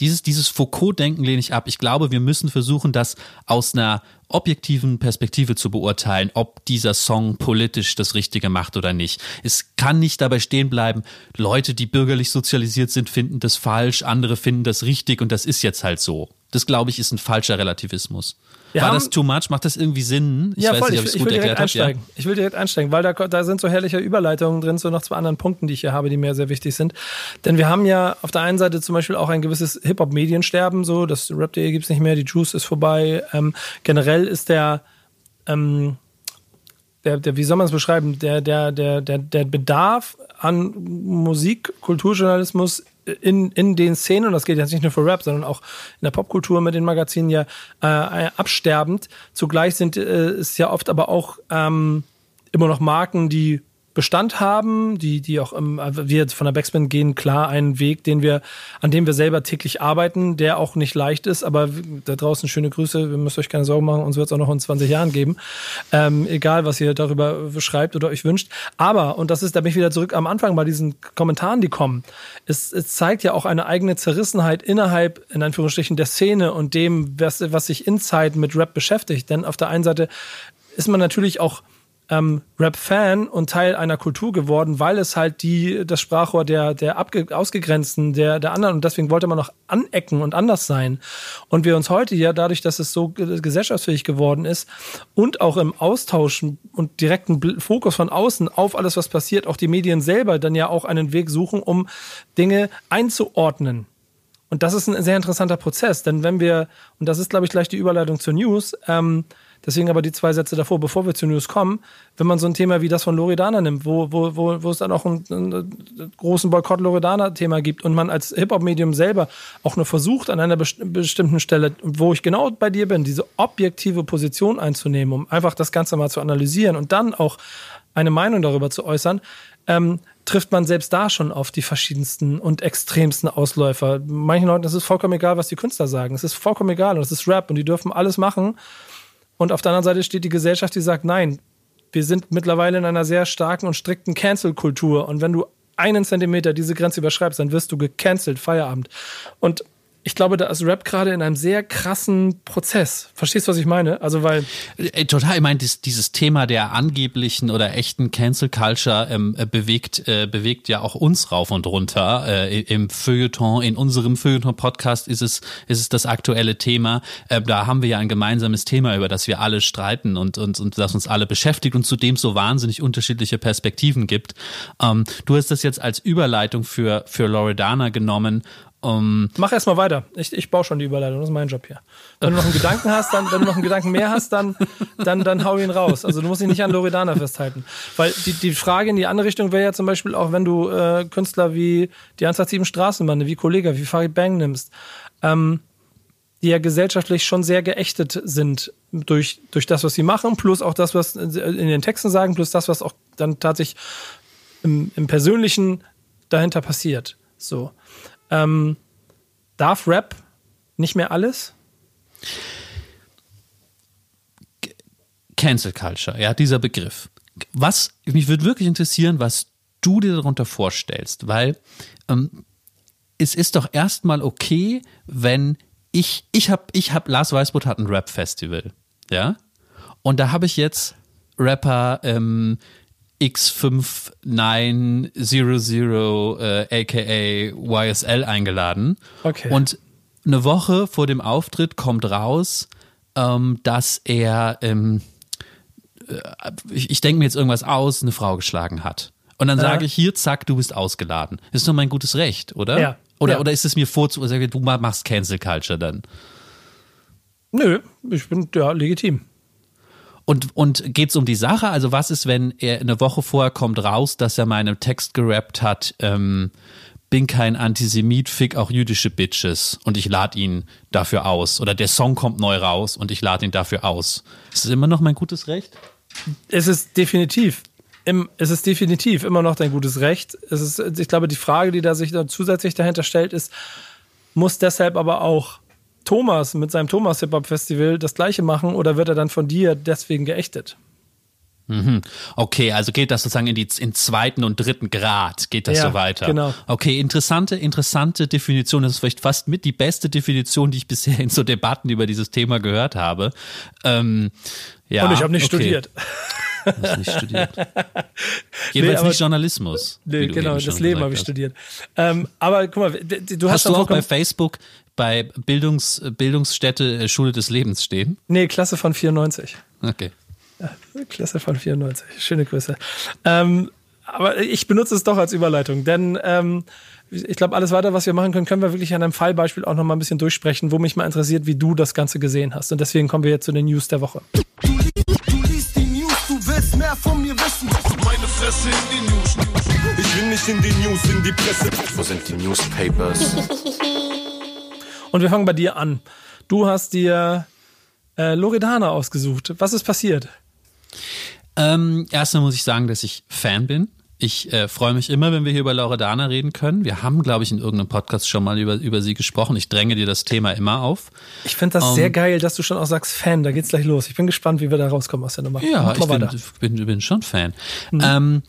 Dieses, dieses Foucault-Denken lehne ich ab. Ich glaube, wir müssen versuchen, das aus einer objektiven Perspektive zu beurteilen, ob dieser Song politisch das Richtige macht oder nicht. Es kann nicht dabei stehen bleiben, Leute, die bürgerlich sozialisiert sind, finden das falsch, andere finden das richtig und das ist jetzt halt so. Das, glaube ich, ist ein falscher Relativismus. Wir War das too much? Macht das irgendwie Sinn? Ich ja, weiß voll. Nicht, ob ich, ich will direkt einsteigen. Ja. Ich will direkt einsteigen, weil da, da sind so herrliche Überleitungen drin zu noch zwei anderen Punkten, die ich hier habe, die mir sehr wichtig sind. Denn wir haben ja auf der einen Seite zum Beispiel auch ein gewisses Hip-Hop-Mediensterben, so, das Rap.de gibt's nicht mehr, die Juice ist vorbei. Ähm, generell ist der, ähm, der, der, wie soll man es beschreiben, der, der, der, der, der Bedarf an Musik, Kulturjournalismus in, in den Szenen, und das geht jetzt nicht nur für Rap, sondern auch in der Popkultur mit den Magazinen ja äh, absterbend. Zugleich sind äh, es ja oft aber auch ähm, immer noch Marken, die Bestand haben, die, die auch im, wir von der Backspin gehen klar einen Weg, den wir, an dem wir selber täglich arbeiten, der auch nicht leicht ist, aber da draußen schöne Grüße, wir müssen euch keine Sorgen machen, uns wird es auch noch in 20 Jahren geben. Ähm, egal, was ihr darüber schreibt oder euch wünscht. Aber, und das ist, da bin ich wieder zurück am Anfang bei diesen Kommentaren, die kommen, es, es zeigt ja auch eine eigene Zerrissenheit innerhalb, in Anführungsstrichen, der Szene und dem, was, was sich Inside mit Rap beschäftigt. Denn auf der einen Seite ist man natürlich auch ähm, Rap-Fan und Teil einer Kultur geworden, weil es halt die, das Sprachrohr der, der abge ausgegrenzten, der, der anderen und deswegen wollte man noch anecken und anders sein. Und wir uns heute ja dadurch, dass es so gesellschaftsfähig geworden ist und auch im Austausch und direkten Fokus von außen auf alles, was passiert, auch die Medien selber dann ja auch einen Weg suchen, um Dinge einzuordnen. Und das ist ein sehr interessanter Prozess, denn wenn wir, und das ist, glaube ich, gleich die Überleitung zur News, ähm, Deswegen aber die zwei Sätze davor, bevor wir zu News kommen, wenn man so ein Thema wie das von Loredana nimmt, wo, wo, wo, wo es dann auch einen, einen großen Boykott-Loredana-Thema gibt und man als Hip-Hop-Medium selber auch nur versucht, an einer best bestimmten Stelle, wo ich genau bei dir bin, diese objektive Position einzunehmen, um einfach das Ganze mal zu analysieren und dann auch eine Meinung darüber zu äußern, ähm, trifft man selbst da schon auf die verschiedensten und extremsten Ausläufer. Manchen Leuten ist es vollkommen egal, was die Künstler sagen. Es ist vollkommen egal und es ist Rap und die dürfen alles machen. Und auf der anderen Seite steht die Gesellschaft, die sagt, nein, wir sind mittlerweile in einer sehr starken und strikten Cancel-Kultur. Und wenn du einen Zentimeter diese Grenze überschreibst, dann wirst du gecancelt, Feierabend. Und ich glaube, da ist Rap gerade in einem sehr krassen Prozess. Verstehst du, was ich meine? Also, weil. Äh, total, ich meine, dieses, dieses Thema der angeblichen oder echten Cancel Culture ähm, äh, bewegt, äh, bewegt ja auch uns rauf und runter. Äh, Im Feuilleton, in unserem Feuilleton-Podcast ist es, ist es das aktuelle Thema. Äh, da haben wir ja ein gemeinsames Thema, über das wir alle streiten und, und, und das uns alle beschäftigt und zudem so wahnsinnig unterschiedliche Perspektiven gibt. Ähm, du hast das jetzt als Überleitung für, für Loredana genommen um, Mach erstmal weiter. Ich, ich baue schon die Überleitung, das ist mein Job hier. Wenn du noch einen Gedanken hast, dann, wenn du noch einen Gedanken mehr hast, dann, dann, dann hau ihn raus. Also du musst dich nicht an Loredana festhalten. Weil die, die Frage in die andere Richtung wäre ja zum Beispiel auch, wenn du äh, Künstler wie die 187 Straßenbande, wie Kollega, wie Farid Bang nimmst, ähm, die ja gesellschaftlich schon sehr geächtet sind durch, durch das, was sie machen, plus auch das, was in den Texten sagen, plus das, was auch dann tatsächlich im, im Persönlichen dahinter passiert. So. Ähm, darf Rap nicht mehr alles? Cancel Culture, ja, dieser Begriff. Was, mich würde wirklich interessieren, was du dir darunter vorstellst, weil ähm, es ist doch erstmal okay, wenn ich, ich habe, ich habe, Lars Weißbrot hat ein Rap-Festival, ja, und da habe ich jetzt Rapper ähm, X5900 äh, aka YSL eingeladen. Okay. Und eine Woche vor dem Auftritt kommt raus, ähm, dass er, ähm, äh, ich, ich denke mir jetzt irgendwas aus, eine Frau geschlagen hat. Und dann ja. sage ich hier, zack, du bist ausgeladen. Ist doch mein gutes Recht, oder? Ja. Oder, ja. oder ist es mir vorzu, du machst Cancel Culture dann? Nö, ich bin ja legitim. Und, und es um die Sache? Also was ist, wenn er eine Woche vorher kommt raus, dass er meinen Text gerappt hat, ähm, bin kein Antisemit, fick auch jüdische Bitches und ich lade ihn dafür aus. Oder der Song kommt neu raus und ich lade ihn dafür aus. Ist es immer noch mein gutes Recht? Es ist definitiv. es ist definitiv immer noch dein gutes Recht. Es ist, ich glaube, die Frage, die da sich da zusätzlich dahinter stellt, ist, muss deshalb aber auch Thomas mit seinem Thomas Hip Hop Festival das gleiche machen oder wird er dann von dir deswegen geächtet? Mhm. Okay, also geht das sozusagen in die in zweiten und dritten Grad geht das ja, so weiter. Genau. Okay, interessante, interessante Definition. Das ist vielleicht fast mit die beste Definition, die ich bisher in so Debatten über dieses Thema gehört habe. Ähm, ja, und ich habe nicht okay. studiert. Hast nicht studiert. <laughs> Jedenfalls nee, nicht Journalismus. Nee, genau, das Leben habe ich studiert. Ähm, aber guck mal, du hast, hast du auch bei Facebook bei Bildungs, Bildungsstätte äh, Schule des Lebens stehen? Nee, Klasse von 94. Okay. Klasse von 94. Schöne Grüße. Ähm, aber ich benutze es doch als Überleitung, denn ähm, ich glaube, alles weiter, was wir machen können, können wir wirklich an einem Fallbeispiel auch noch mal ein bisschen durchsprechen, wo mich mal interessiert, wie du das Ganze gesehen hast. Und deswegen kommen wir jetzt zu den News der Woche. Willst mehr von mir wissen. Meine Fresse in die News. Ich will nicht in die News, in die Presse. Wo sind die Newspapers? <laughs> Und wir fangen bei dir an. Du hast dir äh, Loredana ausgesucht. Was ist passiert? Ähm, erstmal muss ich sagen, dass ich Fan bin. Ich äh, freue mich immer, wenn wir hier über Loredana reden können. Wir haben, glaube ich, in irgendeinem Podcast schon mal über, über sie gesprochen. Ich dränge dir das Thema immer auf. Ich finde das um, sehr ähm, geil, dass du schon auch sagst Fan. Da geht's gleich los. Ich bin gespannt, wie wir da rauskommen aus der Nummer. Ja, ich bin, bin, bin, schon Fan. Mhm. Ähm,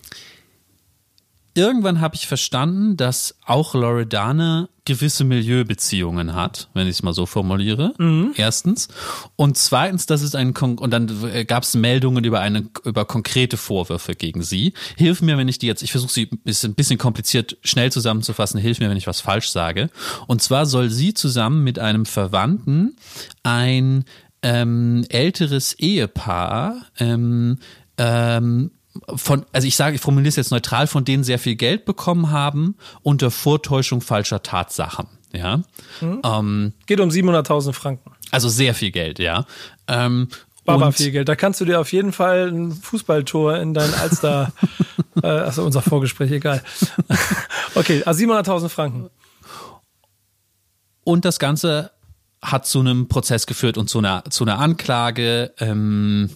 irgendwann habe ich verstanden, dass auch Loredana gewisse Milieubeziehungen hat, wenn ich es mal so formuliere. Erstens. Und zweitens, dass es ein Kon und dann gab es Meldungen über eine über konkrete Vorwürfe gegen sie. Hilf mir, wenn ich die jetzt, ich versuche sie ein bisschen, ein bisschen kompliziert schnell zusammenzufassen, hilf mir, wenn ich was falsch sage. Und zwar soll sie zusammen mit einem Verwandten ein ähm, älteres Ehepaar ähm, ähm, von, also ich sage, ich formuliere es jetzt neutral, von denen sehr viel Geld bekommen haben unter Vortäuschung falscher Tatsachen. Ja. Ähm, Geht um 700.000 Franken. also sehr viel Geld, ja. Ähm, Baba viel Geld. Da kannst du dir auf jeden Fall ein Fußballtor in dein Alster, <laughs> äh, also unser Vorgespräch, egal. <laughs> okay, also 700.000 Franken. Und das Ganze hat zu einem Prozess geführt und zu einer, zu einer Anklage. Ähm,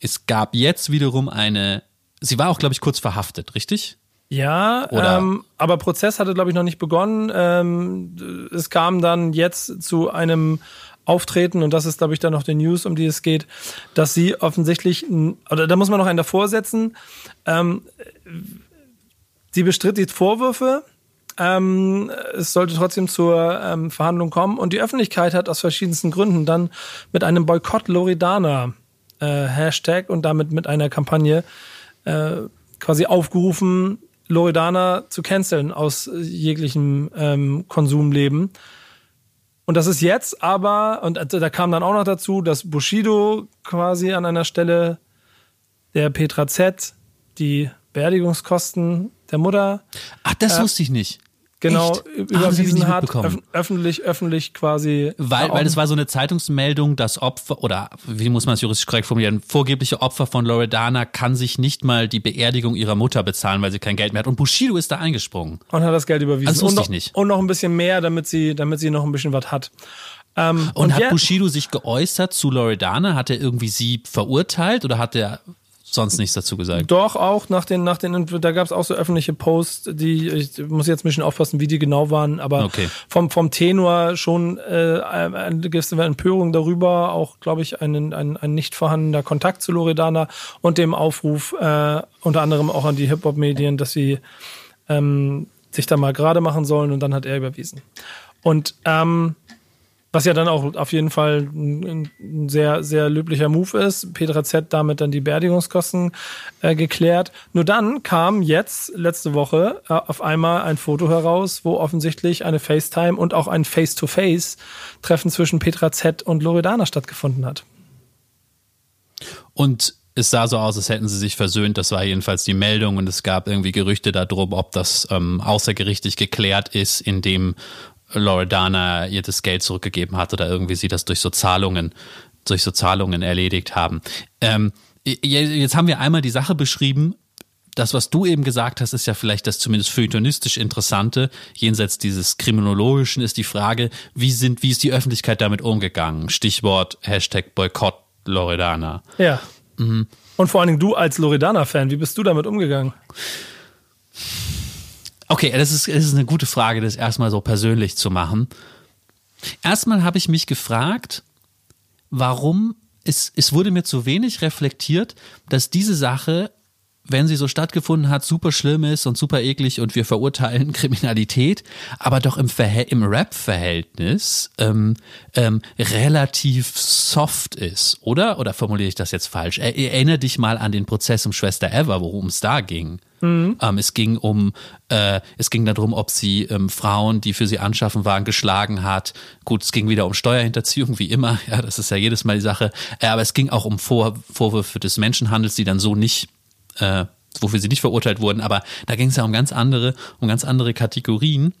es gab jetzt wiederum eine, sie war auch, glaube ich, kurz verhaftet, richtig? Ja, ähm, aber Prozess hatte, glaube ich, noch nicht begonnen. Ähm, es kam dann jetzt zu einem Auftreten, und das ist, glaube ich, dann noch die News, um die es geht, dass sie offensichtlich, oder da muss man noch einen davor setzen, ähm, sie bestritt die Vorwürfe, ähm, es sollte trotzdem zur ähm, Verhandlung kommen und die Öffentlichkeit hat aus verschiedensten Gründen dann mit einem Boykott Loredana äh, Hashtag und damit mit einer Kampagne äh, quasi aufgerufen, Loredana zu canceln aus äh, jeglichem ähm, Konsumleben. Und das ist jetzt aber, und da kam dann auch noch dazu, dass Bushido quasi an einer Stelle der Petra Z die Beerdigungskosten der Mutter Ach, das wusste ich nicht. Genau Echt? Ah, das überwiesen nicht hat, öff öffentlich, öffentlich quasi. Weil, weil es war so eine Zeitungsmeldung, dass Opfer, oder wie muss man es juristisch korrekt formulieren, vorgebliche Opfer von Loredana kann sich nicht mal die Beerdigung ihrer Mutter bezahlen, weil sie kein Geld mehr hat. Und Bushido ist da eingesprungen. und hat das Geld überwiesen. Das wusste und noch, ich nicht. Und noch ein bisschen mehr, damit sie, damit sie noch ein bisschen was hat. Ähm, Und, hat ja- Bushido sich geäußert zu Loredana? Hat er irgendwie sie verurteilt oder hat er sonst nichts dazu gesagt? Doch, auch nach den, nach den, da gab es auch so öffentliche Posts, die, ich muss jetzt ein bisschen aufpassen, wie die genau waren, aber Okay. vom, vom Tenor schon äh, eine gewisse Empörung darüber, auch, glaube ich, ein, ein, ein nicht vorhandener Kontakt zu Loredana und dem Aufruf äh, unter anderem auch an die Hip-Hop-Medien, dass sie ähm, sich da mal gerade machen sollen und dann hat er überwiesen. Und ähm, was ja dann auch auf jeden Fall ein, ein sehr, sehr löblicher Move ist. Petra Z damit dann die Beerdigungskosten äh, geklärt. Nur dann kam jetzt letzte Woche äh, auf einmal ein Foto heraus, wo offensichtlich eine FaceTime und auch ein Face-to-Face-Treffen zwischen Petra Z und Loredana stattgefunden hat. Und es sah so aus, als hätten sie sich versöhnt. Das war jedenfalls die Meldung und es gab irgendwie Gerüchte darum, ob das ähm, außergerichtlich geklärt ist, indem Loredana ihr das Geld zurückgegeben hat oder irgendwie sie das durch so Zahlungen, durch so Zahlungen erledigt haben. Ähm, jetzt haben wir einmal die Sache beschrieben. Das, was du eben gesagt hast, ist ja vielleicht das zumindest feuilletonistisch Interessante. Jenseits dieses Kriminologischen ist die Frage, wie sind, wie ist die Öffentlichkeit damit umgegangen? Stichwort Hashtag Boykott Loredana. Ja. Und vor allen Dingen du als Loredana-Fan, wie bist du damit umgegangen? Okay, das ist, das ist eine gute Frage, das erstmal so persönlich zu machen. Erstmal habe ich mich gefragt, warum es, es wurde mir zu wenig reflektiert, dass diese Sache, wenn sie so stattgefunden hat, super schlimm ist und super eklig und wir verurteilen <laughs> Kriminalität, aber doch im, Verhält- im Rap-Verhältnis ähm, ähm, relativ soft ist, oder? Oder formuliere ich das jetzt falsch? Er, erinnere dich mal an den Prozess um Schwester Eva, worum es da ging. Ähm, es ging um, äh, es ging darum, ob sie ähm, Frauen, die für sie anschaffen waren, geschlagen hat. Gut, es ging wieder um Steuerhinterziehung, wie immer. <laughs> Ja, das ist ja jedes Mal die Sache. Äh, aber es ging auch um Vor Vorwürfe des Menschenhandels, die dann so nicht, äh, wofür sie nicht verurteilt wurden. Aber da ging es ja um ganz andere, um ganz andere Kategorien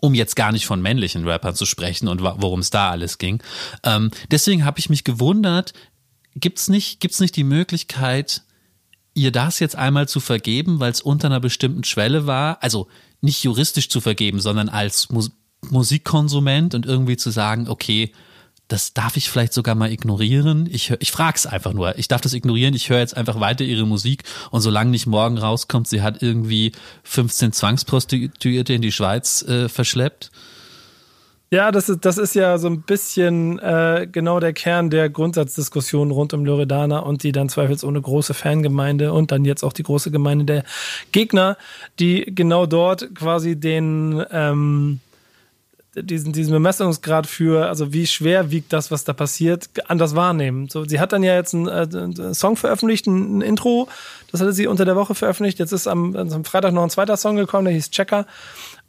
um jetzt gar nicht von männlichen Rappern zu sprechen und worum es da alles ging. Ähm, deswegen habe ich mich gewundert, gibt's nicht, gibt's nicht die Möglichkeit, ihr das jetzt einmal zu vergeben, weil es unter einer bestimmten Schwelle war, also nicht juristisch zu vergeben, sondern als Mus Musikkonsument und irgendwie zu sagen, okay, das darf ich vielleicht sogar mal ignorieren. Ich, ich frage es einfach nur. Ich darf das ignorieren. Ich höre jetzt einfach weiter ihre Musik und solange nicht morgen rauskommt, sie hat irgendwie 15 Zwangsprostituierte in die Schweiz äh, verschleppt. Ja, das ist, das ist ja so ein bisschen äh, genau der Kern der Grundsatzdiskussion rund um Loredana und die dann zweifelsohne große Fangemeinde und dann jetzt auch die große Gemeinde der Gegner, die genau dort quasi den ähm, diesen, diesen Bemessungsgrad für, also wie schwer wiegt das, was da passiert, anders wahrnehmen. So, sie hat dann ja jetzt einen, äh, einen Song veröffentlicht, ein, ein, Intro, das hatte sie unter der Woche veröffentlicht. Jetzt ist am, am Freitag noch ein zweiter Song gekommen, der hieß Checker.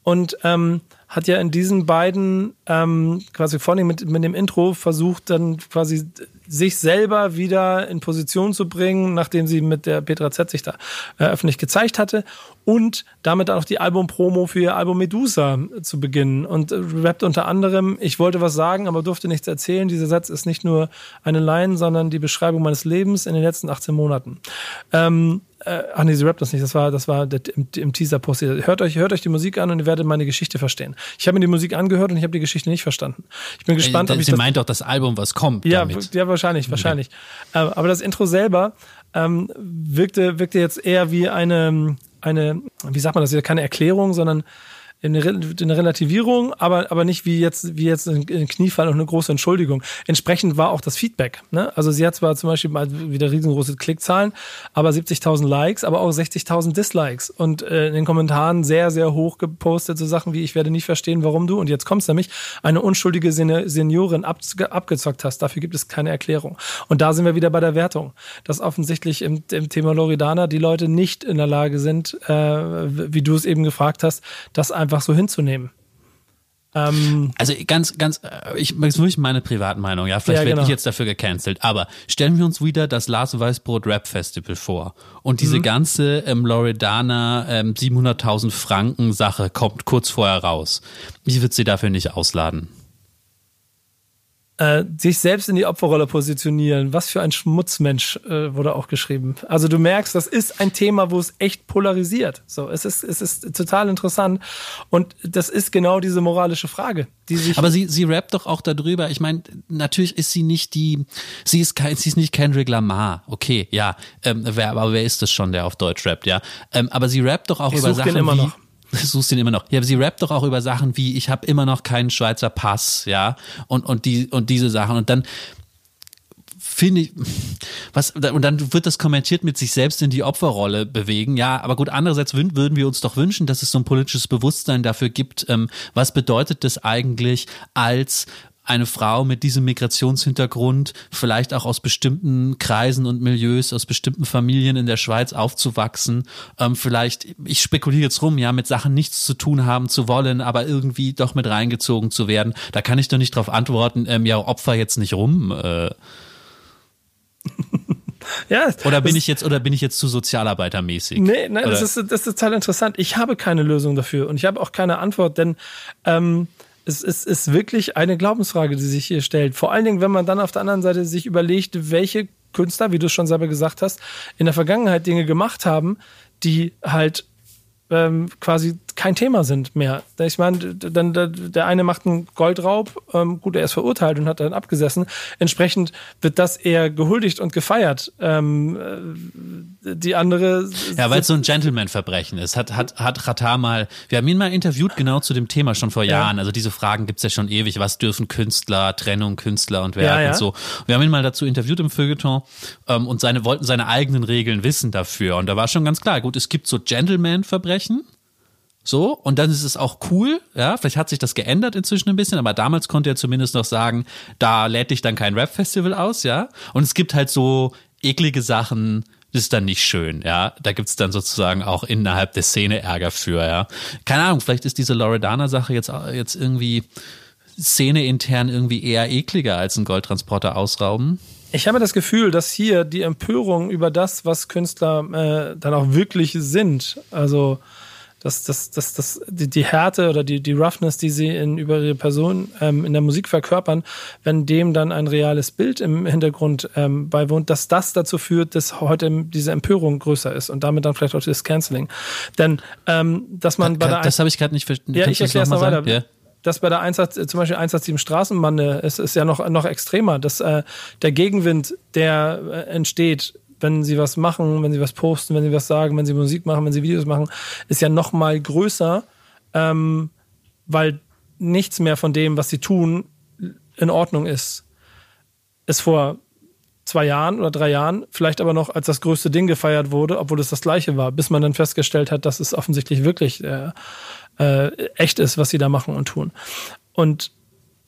Und ähm, hat ja in diesen beiden ähm, quasi vorne mit, mit dem Intro versucht, dann quasi sich selber wieder in Position zu bringen, nachdem sie mit der Petra Z sich da äh, öffentlich gezeigt hatte und damit auch die Album-Promo für ihr Album Medusa zu beginnen und äh, rappt unter anderem, ich wollte was sagen, aber durfte nichts erzählen. Dieser Satz ist nicht nur eine Line, sondern die Beschreibung meines Lebens in den letzten 18 Monaten. Ähm, äh, ach nee, sie rappt das nicht, das war, das war der, im, im Teaser-Post. Hört euch, hört euch die Musik an und ihr werdet meine Geschichte verstehen. Ich habe mir die Musik angehört und ich habe die Geschichte nicht verstanden. Ich bin gespannt, äh, ob ich Sie meint doch das Album, was kommt. Ja, damit. ja wahrscheinlich, wahrscheinlich. Ja. Äh, aber das Intro selber ähm, wirkte, wirkte jetzt eher wie eine, eine, wie sagt man das, keine Erklärung, sondern eine, eine Relativierung, aber, aber nicht wie jetzt, wie jetzt ein Kniefall und eine große Entschuldigung. Entsprechend war auch das Feedback. Ne? Also sie hat zwar zum Beispiel mal wieder riesengroße Klickzahlen, aber 70.000 Likes, aber auch 60.000 Dislikes und äh, in den Kommentaren sehr, sehr hoch gepostet so Sachen wie, ich werde nicht verstehen, warum du, und jetzt kommst nämlich, eine unschuldige Seniorin ab, abgezockt hast. Dafür gibt es keine Erklärung. Und da sind wir wieder bei der Wertung, dass offensichtlich im, im Thema Loridana die Leute nicht in der Lage sind, äh, wie du es eben gefragt hast, das einfach einfach so hinzunehmen. Ähm, also ganz, ganz, äh, ich das ist wirklich meine Privatmeinung, ja. Vielleicht ja, genau. werde ich jetzt dafür gecancelt. Aber stellen wir uns wieder das Lars Weißbrot Rap Festival vor. Und diese mhm. ganze ähm, Loredana ähm, 700.000 Franken Sache kommt kurz vorher raus. Ich würde sie dafür nicht ausladen äh, sich selbst in die Opferrolle positionieren. Was für ein Schmutzmensch äh, wurde auch geschrieben. Also du merkst, das ist ein Thema, wo es echt polarisiert. So, es ist, es ist total interessant. Und das ist genau diese moralische Frage, die sich. Aber sie, sie rappt doch auch darüber. Ich meine, natürlich ist sie nicht die, sie ist kein, sie ist nicht Kendrick Lamar. Okay, ja. Ähm, wer, aber wer ist das schon, der auf Deutsch rappt, ja? Ähm, aber sie rappt doch auch ich über Sachen immer wie, noch suchst ihn immer noch. Ja, sie rappt doch auch über Sachen wie ich habe immer noch keinen Schweizer Pass, ja, und und die und diese Sachen und dann finde ich, was, und dann wird das kommentiert mit sich selbst in die Opferrolle bewegen. Ja, aber gut, andererseits würden wir uns doch wünschen, dass es so ein politisches Bewusstsein dafür gibt, ähm, was bedeutet das eigentlich als eine Frau mit diesem Migrationshintergrund, vielleicht auch aus bestimmten Kreisen und Milieus, aus bestimmten Familien in der Schweiz aufzuwachsen, ähm, vielleicht, ich spekuliere jetzt rum, ja, mit Sachen nichts zu tun haben zu wollen, aber irgendwie doch mit reingezogen zu werden. Da kann ich doch nicht darauf antworten, ähm, ja, Opfer jetzt nicht rum. Äh. <laughs> Ja, oder bin ich jetzt oder bin ich jetzt zu sozialarbeitermäßig? Nee, nein, das ist, das ist total interessant. Ich habe keine Lösung dafür und ich habe auch keine Antwort, denn ähm, es, es ist wirklich eine Glaubensfrage, die sich hier stellt. Vor allen Dingen, wenn man dann auf der anderen Seite sich überlegt, welche Künstler, wie du es schon selber gesagt hast, in der Vergangenheit Dinge gemacht haben, die halt ähm, quasi kein Thema sind mehr. Ich meine, dann der eine macht einen Goldraub, ähm, gut, er ist verurteilt und hat dann abgesessen. Entsprechend wird das eher gehuldigt und gefeiert. Ähm, äh, die andere. Ja, weil es so ein Gentleman-Verbrechen ist. Hat, hat, hat Ratar mal, wir haben ihn mal interviewt genau zu dem Thema schon vor Jahren. Ja. Also diese Fragen gibt's ja schon ewig. Was dürfen Künstler, Trennung Künstler und Werk ja, ja. und so. Wir haben ihn mal dazu interviewt im Feuilleton ähm, und seine wollten seine eigenen Regeln wissen dafür. Und da war schon ganz klar, gut, es gibt so Gentleman-Verbrechen so, und dann ist es auch cool, ja, vielleicht hat sich das geändert inzwischen ein bisschen, aber damals konnte er zumindest noch sagen, da lädt dich dann kein Rap-Festival aus, ja. Und es gibt halt so eklige Sachen, das ist dann nicht schön, ja. Da gibt's dann sozusagen auch innerhalb der Szene Ärger für, ja. Keine Ahnung, vielleicht ist diese Loredana-Sache jetzt, jetzt irgendwie Szene intern irgendwie eher ekliger als ein Goldtransporter ausrauben. Ich habe das Gefühl, dass hier die Empörung über das, was Künstler äh, dann auch wirklich sind, also das, das, das, das, die, die Härte oder die, die Roughness, die sie in, über ihre Person ähm, in der Musik verkörpern, wenn dem dann ein reales Bild im Hintergrund ähm, beiwohnt, dass das dazu führt, dass heute diese Empörung größer ist und damit dann vielleicht auch das Canceling. Denn ähm, dass man bei der Das habe ich gerade nicht verstanden. Ja, ich erkläre es noch weiter. Ja dass bei der Einsatz, zum Beispiel Einsatz im Straßenbande, es ist ja noch, noch extremer, dass äh, der Gegenwind, der äh, entsteht, wenn sie was machen, wenn sie was posten, wenn sie was sagen, wenn sie Musik machen, wenn sie Videos machen, ist ja noch mal größer, ähm, weil nichts mehr von dem, was sie tun, in Ordnung ist, ist vor zwei Jahren oder drei Jahren vielleicht aber noch als das größte Ding gefeiert wurde, obwohl es das gleiche war, bis man dann festgestellt hat, dass es offensichtlich wirklich äh, äh, echt ist, was sie da machen und tun. Und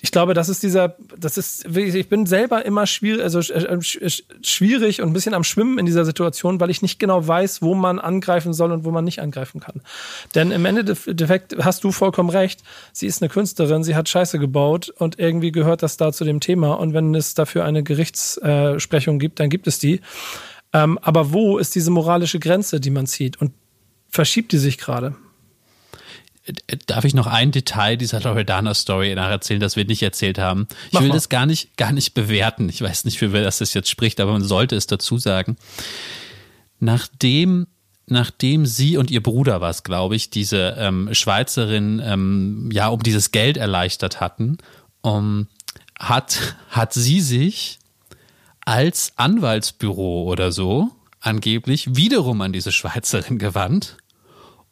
ich glaube, das ist dieser, das ist, ich bin selber immer schwierig, also äh, schwierig und ein bisschen am Schwimmen in dieser Situation, weil ich nicht genau weiß, wo man angreifen soll und wo man nicht angreifen kann. Denn im Endeffekt hast du vollkommen recht. Sie ist eine Künstlerin, sie hat Scheiße gebaut und irgendwie gehört das da zu dem Thema. Und wenn es dafür eine Gerichtssprechung gibt, dann gibt es die. Ähm, aber wo ist diese moralische Grenze, die man zieht? Und verschiebt die sich gerade? Darf ich noch ein Detail dieser Loredana-Story nacherzählen, das wir nicht erzählt haben? Ich Mach will mal. das gar nicht, gar nicht bewerten. Ich weiß nicht, wie wer das jetzt spricht, aber man sollte es dazu sagen. Nachdem nachdem sie und ihr Bruder war es, glaube ich, diese ähm, Schweizerin ähm, ja um dieses Geld erleichtert hatten, um, hat, hat sie sich als Anwaltsbüro oder so angeblich wiederum an diese Schweizerin gewandt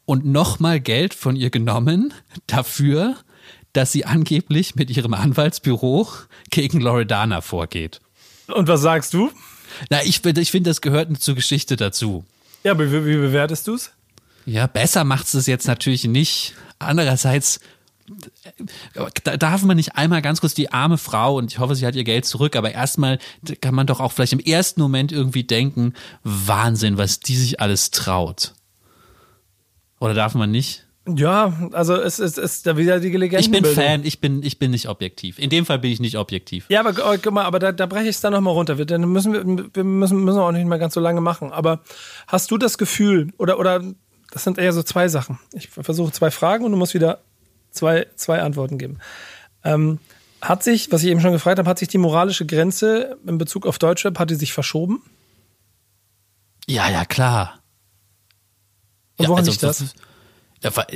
und nochmal Geld von ihr genommen dafür, dass sie angeblich mit ihrem Anwaltsbüro gegen Loredana vorgeht. Und was sagst du? Na, ich, ich finde, das gehört zur Geschichte dazu. Ja, wie, wie bewertest du es? Ja, besser macht es jetzt natürlich nicht. Andererseits darf man nicht einmal ganz kurz die arme Frau und ich hoffe, sie hat ihr Geld zurück, aber erstmal kann man doch auch vielleicht im ersten Moment irgendwie denken, Wahnsinn, was die sich alles traut. Oder darf man nicht? Ja, also es ist, ist da wieder die Legende. Ich bin Fan, ich bin, ich bin nicht objektiv. In dem Fall bin ich nicht objektiv. Ja, aber oh, guck mal, aber da, da breche ich es dann nochmal runter. Dann müssen wir, wir müssen, müssen auch nicht mehr ganz so lange machen. Aber hast du das Gefühl, oder, oder das sind eher so zwei Sachen. Ich versuche zwei Fragen und du musst wieder zwei, zwei Antworten geben. Ähm, hat sich, was ich eben schon gefragt habe, hat sich die moralische Grenze in Bezug auf Deutschrap, hat die sich verschoben? Ja, ja, klar. Und woran also, liegt das?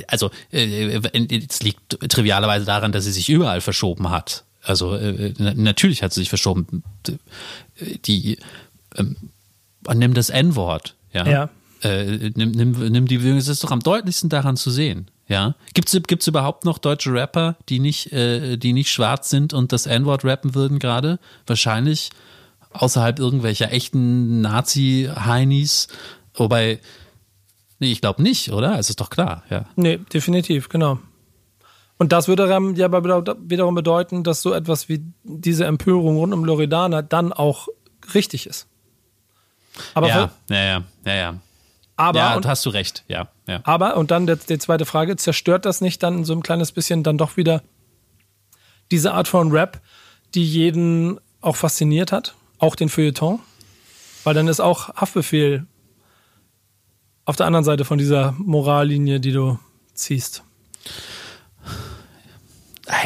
Also, äh, es liegt trivialerweise daran, dass sie sich überall verschoben hat. Also, äh, natürlich hat sie sich verschoben. Die, ähm, nimm das N-Wort, ja. ja. Äh, nimm, nimm, nimm die Bewegung, es ist doch am deutlichsten daran zu sehen. Ja, gibt's gibt's überhaupt noch deutsche Rapper, die nicht äh, die nicht schwarz sind und das N-Wort rappen würden gerade? Wahrscheinlich außerhalb irgendwelcher echten Nazi-Heinis, wobei Nee, ich glaube nicht, oder? Es ist doch klar, ja. Nee, definitiv, genau. Und das würde ja wiederum bedeuten, dass so etwas wie diese Empörung rund um Loredana dann auch richtig ist. Aber ja, ja, ja, ja, ja. Aber, ja, und hast du recht, ja, ja. Aber, und dann die, die zweite Frage, zerstört das nicht dann so ein kleines bisschen dann doch wieder diese Art von Rap, die jeden auch fasziniert hat, auch den Feuilleton? Weil dann ist auch Haftbefehl auf der anderen Seite von dieser Morallinie, die du ziehst?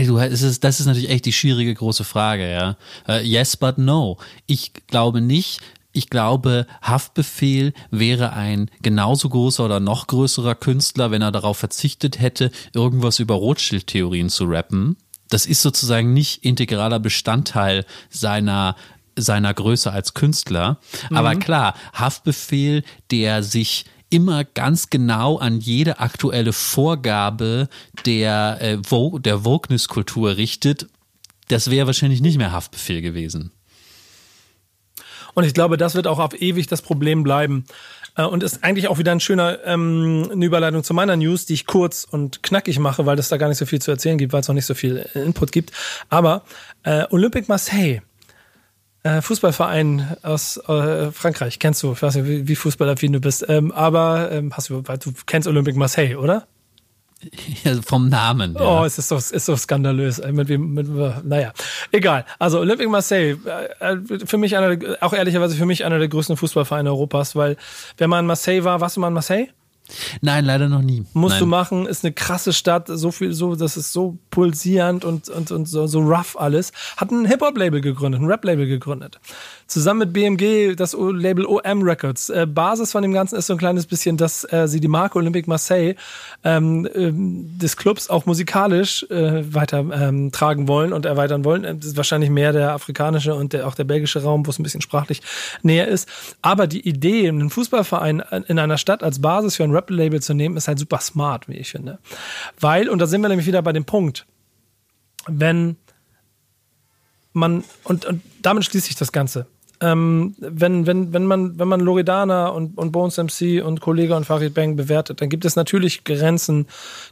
Du, das ist, das ist natürlich echt die schwierige große Frage, ja. Uh, yes, but no. Ich glaube nicht, ich glaube, Haftbefehl wäre ein genauso großer oder noch größerer Künstler, wenn er darauf verzichtet hätte, irgendwas über Rothschild-Theorien zu rappen. Das ist sozusagen nicht integraler Bestandteil seiner seiner Größe als Künstler. Mhm. Aber klar, Haftbefehl, der sich immer ganz genau an jede aktuelle Vorgabe der, äh, der Wokeness-Kultur richtet, das wäre wahrscheinlich nicht mehr Haftbefehl gewesen. Und ich glaube, das wird auch auf ewig das Problem bleiben. Äh, und ist eigentlich auch wieder ein schöner ähm, eine Überleitung zu meiner News, die ich kurz und knackig mache, weil es da gar nicht so viel zu erzählen gibt, weil es noch nicht so viel Input gibt. Aber äh, Olympique Marseille äh, Fußballverein aus äh, Frankreich, kennst du, ich weiß nicht, wie, wie fußballaffin du bist, ähm, aber ähm, hast du, du kennst Olympique Marseille, oder? <laughs> Ja, vom Namen. Ja. Oh, es ist so, ist so skandalös. Mit, mit, mit, naja, egal. Also Olympique Marseille, äh, für mich einer, auch ehrlicherweise für mich einer der größten Fußballvereine Europas, weil wenn man in Marseille war, warst du mal in Marseille? Nein, leider noch nie. Musst Nein. du machen, ist eine krasse Stadt, so viel, so, das ist so pulsierend und, und, und so, so rough alles. Hat ein Hip-Hop-Label gegründet, ein Rap-Label gegründet. Zusammen mit BMG, das Label OM Records. Äh, Basis von dem Ganzen ist so ein kleines bisschen, dass äh, sie die Marke Olympique Marseille ähm, ähm, des Clubs auch musikalisch äh, weiter ähm, tragen wollen und erweitern wollen. Das ist wahrscheinlich mehr der afrikanische und der, auch der belgische Raum, wo es ein bisschen sprachlich näher ist. Aber die Idee, einen Fußballverein in einer Stadt als Basis für ein Rap-Label zu nehmen, ist halt super smart, wie ich finde. Weil, und da sind wir nämlich wieder bei dem Punkt, wenn man, und, und damit schließt sich das Ganze. Ähm, wenn, wenn, wenn man, wenn man Loredana und, und Bones MC und Kollege und Farid Bang bewertet, dann gibt es natürlich Grenzen,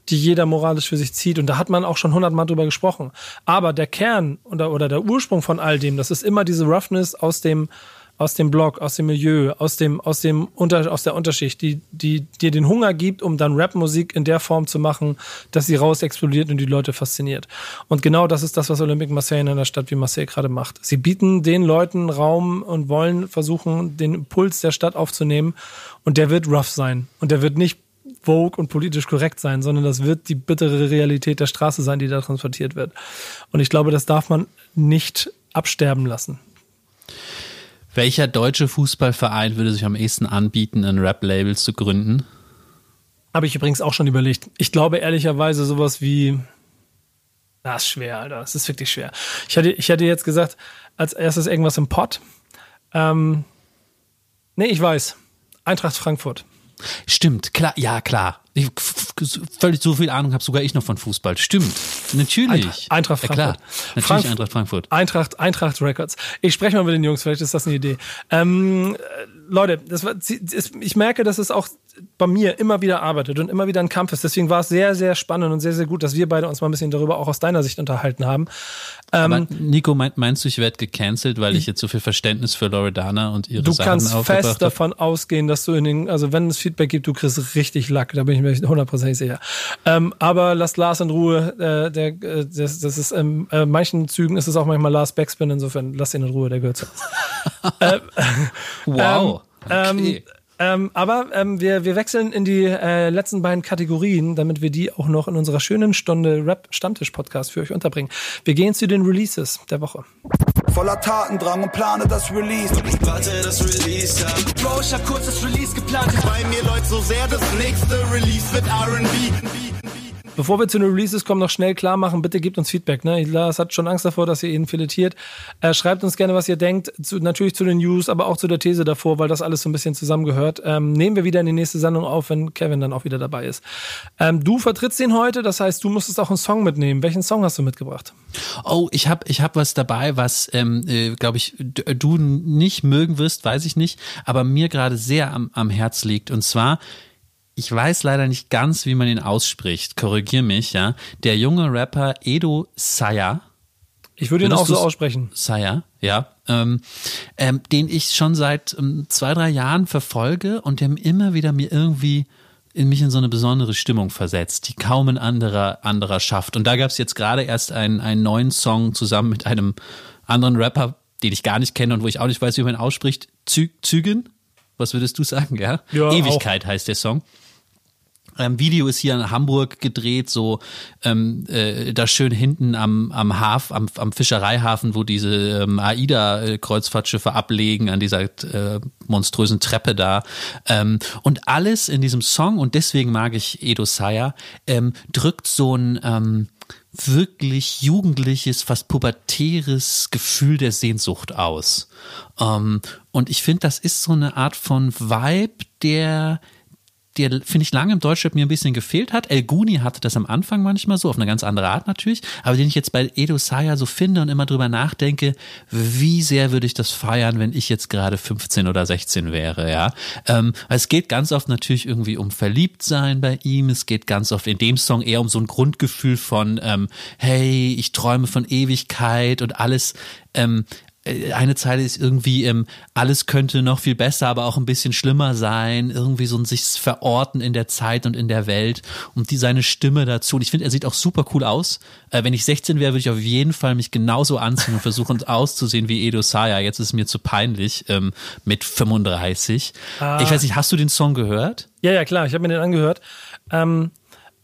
die jeder moralisch für sich zieht. Und da hat man auch schon hundertmal drüber gesprochen. Aber der Kern oder, oder der Ursprung von all dem, das ist immer diese Roughness aus dem, aus dem Block, aus dem Milieu, aus dem, aus dem Unter, aus der Unterschicht, die, die dir den Hunger gibt, um dann Rapmusik in der Form zu machen, dass sie raus explodiert und die Leute fasziniert. Und genau das ist das, was Olympique Marseille in einer Stadt wie Marseille gerade macht. Sie bieten den Leuten Raum und wollen versuchen, den Impuls der Stadt aufzunehmen. Und der wird rough sein. Und der wird nicht vogue und politisch korrekt sein, sondern das wird die bittere Realität der Straße sein, die da transportiert wird. Und ich glaube, das darf man nicht absterben lassen. Welcher deutsche Fußballverein würde sich am ehesten anbieten, ein Rap-Label zu gründen? Habe ich übrigens auch schon überlegt. Ich glaube ehrlicherweise sowas wie. Das ist schwer, Alter. Das ist wirklich schwer. Ich hätte, ich hätte jetzt gesagt, als erstes irgendwas im Pott. Ähm, nee, ich weiß. Eintracht Frankfurt. Stimmt, klar, ja, klar. Ich, völlig so viel Ahnung habe sogar ich noch von Fußball. Stimmt, natürlich. Eintracht Frankfurt. Ja, klar, natürlich Frankfurt, Eintracht Frankfurt. Eintracht, Eintracht Records. Ich spreche mal mit den Jungs, vielleicht ist das eine Idee. Ähm, Leute, das war, ich merke, dass es auch bei mir immer wieder arbeitet und immer wieder ein Kampf ist. Deswegen war es sehr, sehr spannend und sehr, sehr gut, dass wir beide uns mal ein bisschen darüber auch aus deiner Sicht unterhalten haben. Ähm, Nico, meinst du, ich werde gecancelt, weil ich jetzt so viel Verständnis für Loredana und ihre du Sachen kannst fest davon ausgehen, dass du in den, also wenn es Feedback gibt, du kriegst richtig Lack. Da bin ich mir hundertprozentig sicher. Ähm, aber lass Lars in Ruhe. Äh, der, äh, das, das ist in äh, manchen Zügen ist es auch manchmal Lars Backspin. Insofern lass ihn in Ruhe. Der gehört zu uns. <laughs> äh, <laughs> wow. Ähm, okay. Ähm, aber ähm, wir, wir wechseln in die äh, letzten beiden Kategorien, damit wir die auch noch in unserer schönen Stunde Rap-Stammtisch-Podcast für euch unterbringen. Wir gehen zu den Releases der Woche. Voller Tatendrang und plane das Release. Warte, das Release, ja. Bro, ich hab kurz das Release geplant. Bei mir läuft so sehr, das nächste Release wird R&B. Bevor wir zu den Releases kommen, noch schnell klar machen, bitte gebt uns Feedback. Ne? Lars hat schon Angst davor, dass ihr ihn filetiert. Äh, schreibt uns gerne, was ihr denkt. Zu, natürlich zu den News, aber auch zu der These davor, weil das alles so ein bisschen zusammengehört. Ähm, nehmen wir wieder in die nächste Sendung auf, wenn Kevin dann auch wieder dabei ist. Ähm, du vertrittst ihn heute, das heißt, du musstest auch einen Song mitnehmen. Welchen Song hast du mitgebracht? Oh, ich habe ich hab was dabei, was, ähm, äh, glaube ich, du nicht mögen wirst, weiß ich nicht, aber mir gerade sehr am, am Herz liegt. Und zwar ich weiß leider nicht ganz, wie man ihn ausspricht. Korrigier mich, ja. Der junge Rapper Edo Saya. Ich würde ihn auch so aussprechen. Saya, ja. Ähm, ähm, den ich schon seit ähm, zwei, drei Jahren verfolge und der immer wieder mir irgendwie in mich in so eine besondere Stimmung versetzt, die kaum ein anderer, anderer schafft. Und da gab es jetzt gerade erst einen, einen neuen Song zusammen mit einem anderen Rapper, den ich gar nicht kenne und wo ich auch nicht weiß, wie man ihn ausspricht. Zü Zügen? Was würdest du sagen, ja? ja Ewigkeit auch. heißt der Song. Ähm, Video ist hier in Hamburg gedreht, so ähm, äh, da schön hinten am, am Hafen, am, am Fischereihafen, wo diese ähm, AIDA-Kreuzfahrtschiffe ablegen, an dieser äh, monströsen Treppe da. Ähm, und alles in diesem Song, und deswegen mag ich Edo Saya, ähm, drückt so ein ähm, wirklich jugendliches, fast pubertäres Gefühl der Sehnsucht aus. Ähm, und ich finde, das ist so eine Art von Vibe, der der, finde ich, lange im Deutschrap mir ein bisschen gefehlt hat. El Guni hatte das am Anfang manchmal so, auf eine ganz andere Art natürlich, aber den ich jetzt bei Edo Saya so finde und immer drüber nachdenke, wie sehr würde ich das feiern, wenn ich jetzt gerade 15 oder 16 wäre, ja. Ähm, es geht ganz oft natürlich irgendwie um Verliebtsein bei ihm, es geht ganz oft in dem Song eher um so ein Grundgefühl von, ähm, hey, ich träume von Ewigkeit und alles, ähm, äh, eine Zeile ist irgendwie, ähm, alles könnte noch viel besser, aber auch ein bisschen schlimmer sein. Irgendwie so ein sich verorten in der Zeit und in der Welt und die seine Stimme dazu. Und ich finde, er sieht auch super cool aus. Äh, wenn ich 16 wäre, würde ich auf jeden Fall mich genauso anziehen und versuchen auszusehen wie Edo Saya. Jetzt ist es mir zu peinlich ähm, mit 35. Ah. Ich weiß nicht, hast du den Song gehört? Ja, ja, klar. Ich habe mir den angehört. Ähm,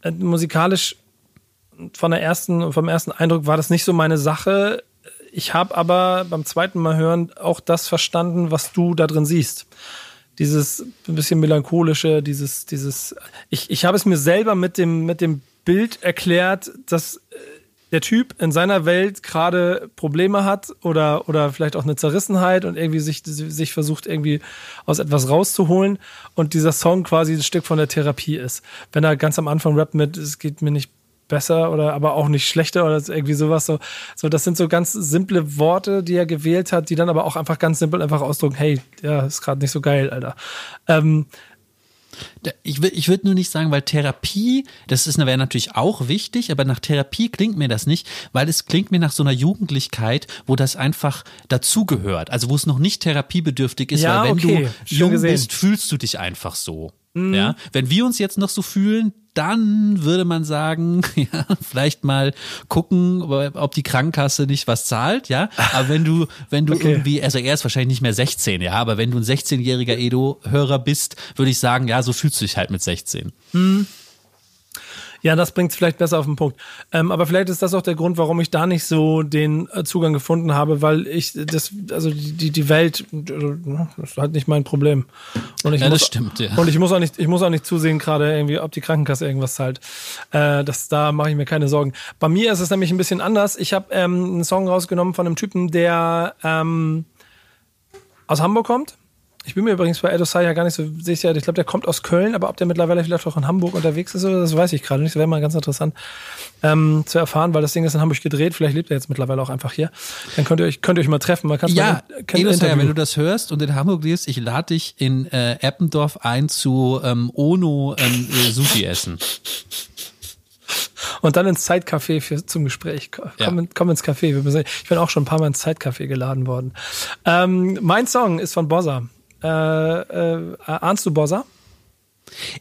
äh, musikalisch von der ersten, vom ersten Eindruck war das nicht so meine Sache ich habe aber beim zweiten Mal hören auch das verstanden, was du da drin siehst. Dieses ein bisschen melancholische, dieses, dieses, ich, ich habe es mir selber mit dem, mit dem Bild erklärt, dass äh, der Typ in seiner Welt gerade Probleme hat oder, oder vielleicht auch eine Zerrissenheit und irgendwie sich, sich versucht, irgendwie aus etwas rauszuholen und dieser Song quasi ein Stück von der Therapie ist. Wenn er ganz am Anfang rappt mit, es geht mir nicht besser oder aber auch nicht schlechter oder irgendwie sowas. So, so, das sind so ganz simple Worte, die er gewählt hat, die dann aber auch einfach ganz simpel einfach ausdrücken, hey, ja, ist gerade nicht so geil, Alter. Ähm, ich, ich würde nur nicht sagen, weil Therapie, das ist wäre natürlich auch wichtig, aber nach Therapie klingt mir das nicht, weil es klingt mir nach so einer Jugendlichkeit, wo das einfach dazugehört. Also wo es noch nicht therapiebedürftig ist, ja, weil wenn okay. du jung bist, fühlst du dich einfach so. Mhm. Ja, wenn wir uns jetzt noch so fühlen, dann würde man sagen, <laughs> ja, vielleicht mal gucken, ob die Krankenkasse nicht was zahlt, ja. Aber wenn du, wenn du okay. irgendwie, also er ist wahrscheinlich nicht mehr 16, ja, aber wenn du ein 16-jähriger Edo-Hörer bist, würde ich sagen, ja, so fühlst du dich halt mit 16. Mhm. Ja, das bringt es vielleicht besser auf den Punkt. Ähm, aber vielleicht ist das auch der Grund, warum ich da nicht so den äh, Zugang gefunden habe, weil ich das, also die, die Welt, äh, das ist halt nicht mein Problem. Und ich ja, muss, das stimmt, ja. Und ich muss auch nicht, ich muss auch nicht zusehen, gerade irgendwie, ob die Krankenkasse irgendwas zahlt. Äh, das, da mache ich mir keine Sorgen. Bei mir ist es nämlich ein bisschen anders. Ich habe ähm, einen Song rausgenommen von einem Typen, der ähm, aus Hamburg kommt ich bin mir übrigens bei Edosai ja gar nicht so sicher. Ich glaube, der kommt aus Köln, aber ob der mittlerweile vielleicht auch in Hamburg unterwegs ist, oder das weiß ich gerade nicht. Das wäre mal ganz interessant ähm, zu erfahren, weil das Ding ist in Hamburg gedreht. Vielleicht lebt er jetzt mittlerweile auch einfach hier. Dann könnt ihr euch, könnt ihr euch mal treffen. Man ja, Edosai, wenn du das hörst und in Hamburg lebst, ich lade dich in äh, Eppendorf ein zu ähm, Ono ähm, äh, Sushi essen. Und dann ins Zeitcafé für, zum Gespräch. Komm, ja. komm ins Café. Ich bin auch schon ein paar Mal ins Zeitcafé geladen worden. Ähm, mein Song ist von Bossa. Äh, äh, ahnst du Bossa?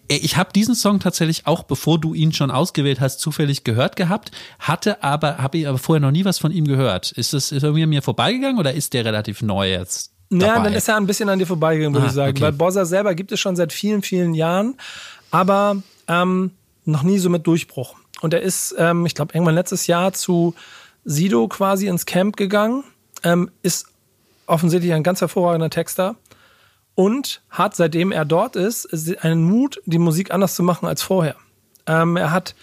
Äh, ich habe diesen Song tatsächlich auch, bevor du ihn schon ausgewählt hast, zufällig gehört gehabt, hatte aber, habe ich aber vorher noch nie was von ihm gehört. Ist es ist irgendwie an mir vorbeigegangen oder ist der relativ neu jetzt? Dabei? Ja, dann ist er ein bisschen an dir vorbeigegangen, würde ah, ich sagen. Okay. Weil Bossa selber gibt es schon seit vielen, vielen Jahren, aber ähm, noch nie so mit Durchbruch. Und er ist, ähm, ich glaube, irgendwann letztes Jahr zu Sido quasi ins Camp gegangen, ähm, ist offensichtlich ein ganz hervorragender Texter und hat, seitdem er dort ist, einen Mut, die Musik anders zu machen als vorher. Ähm, er hat,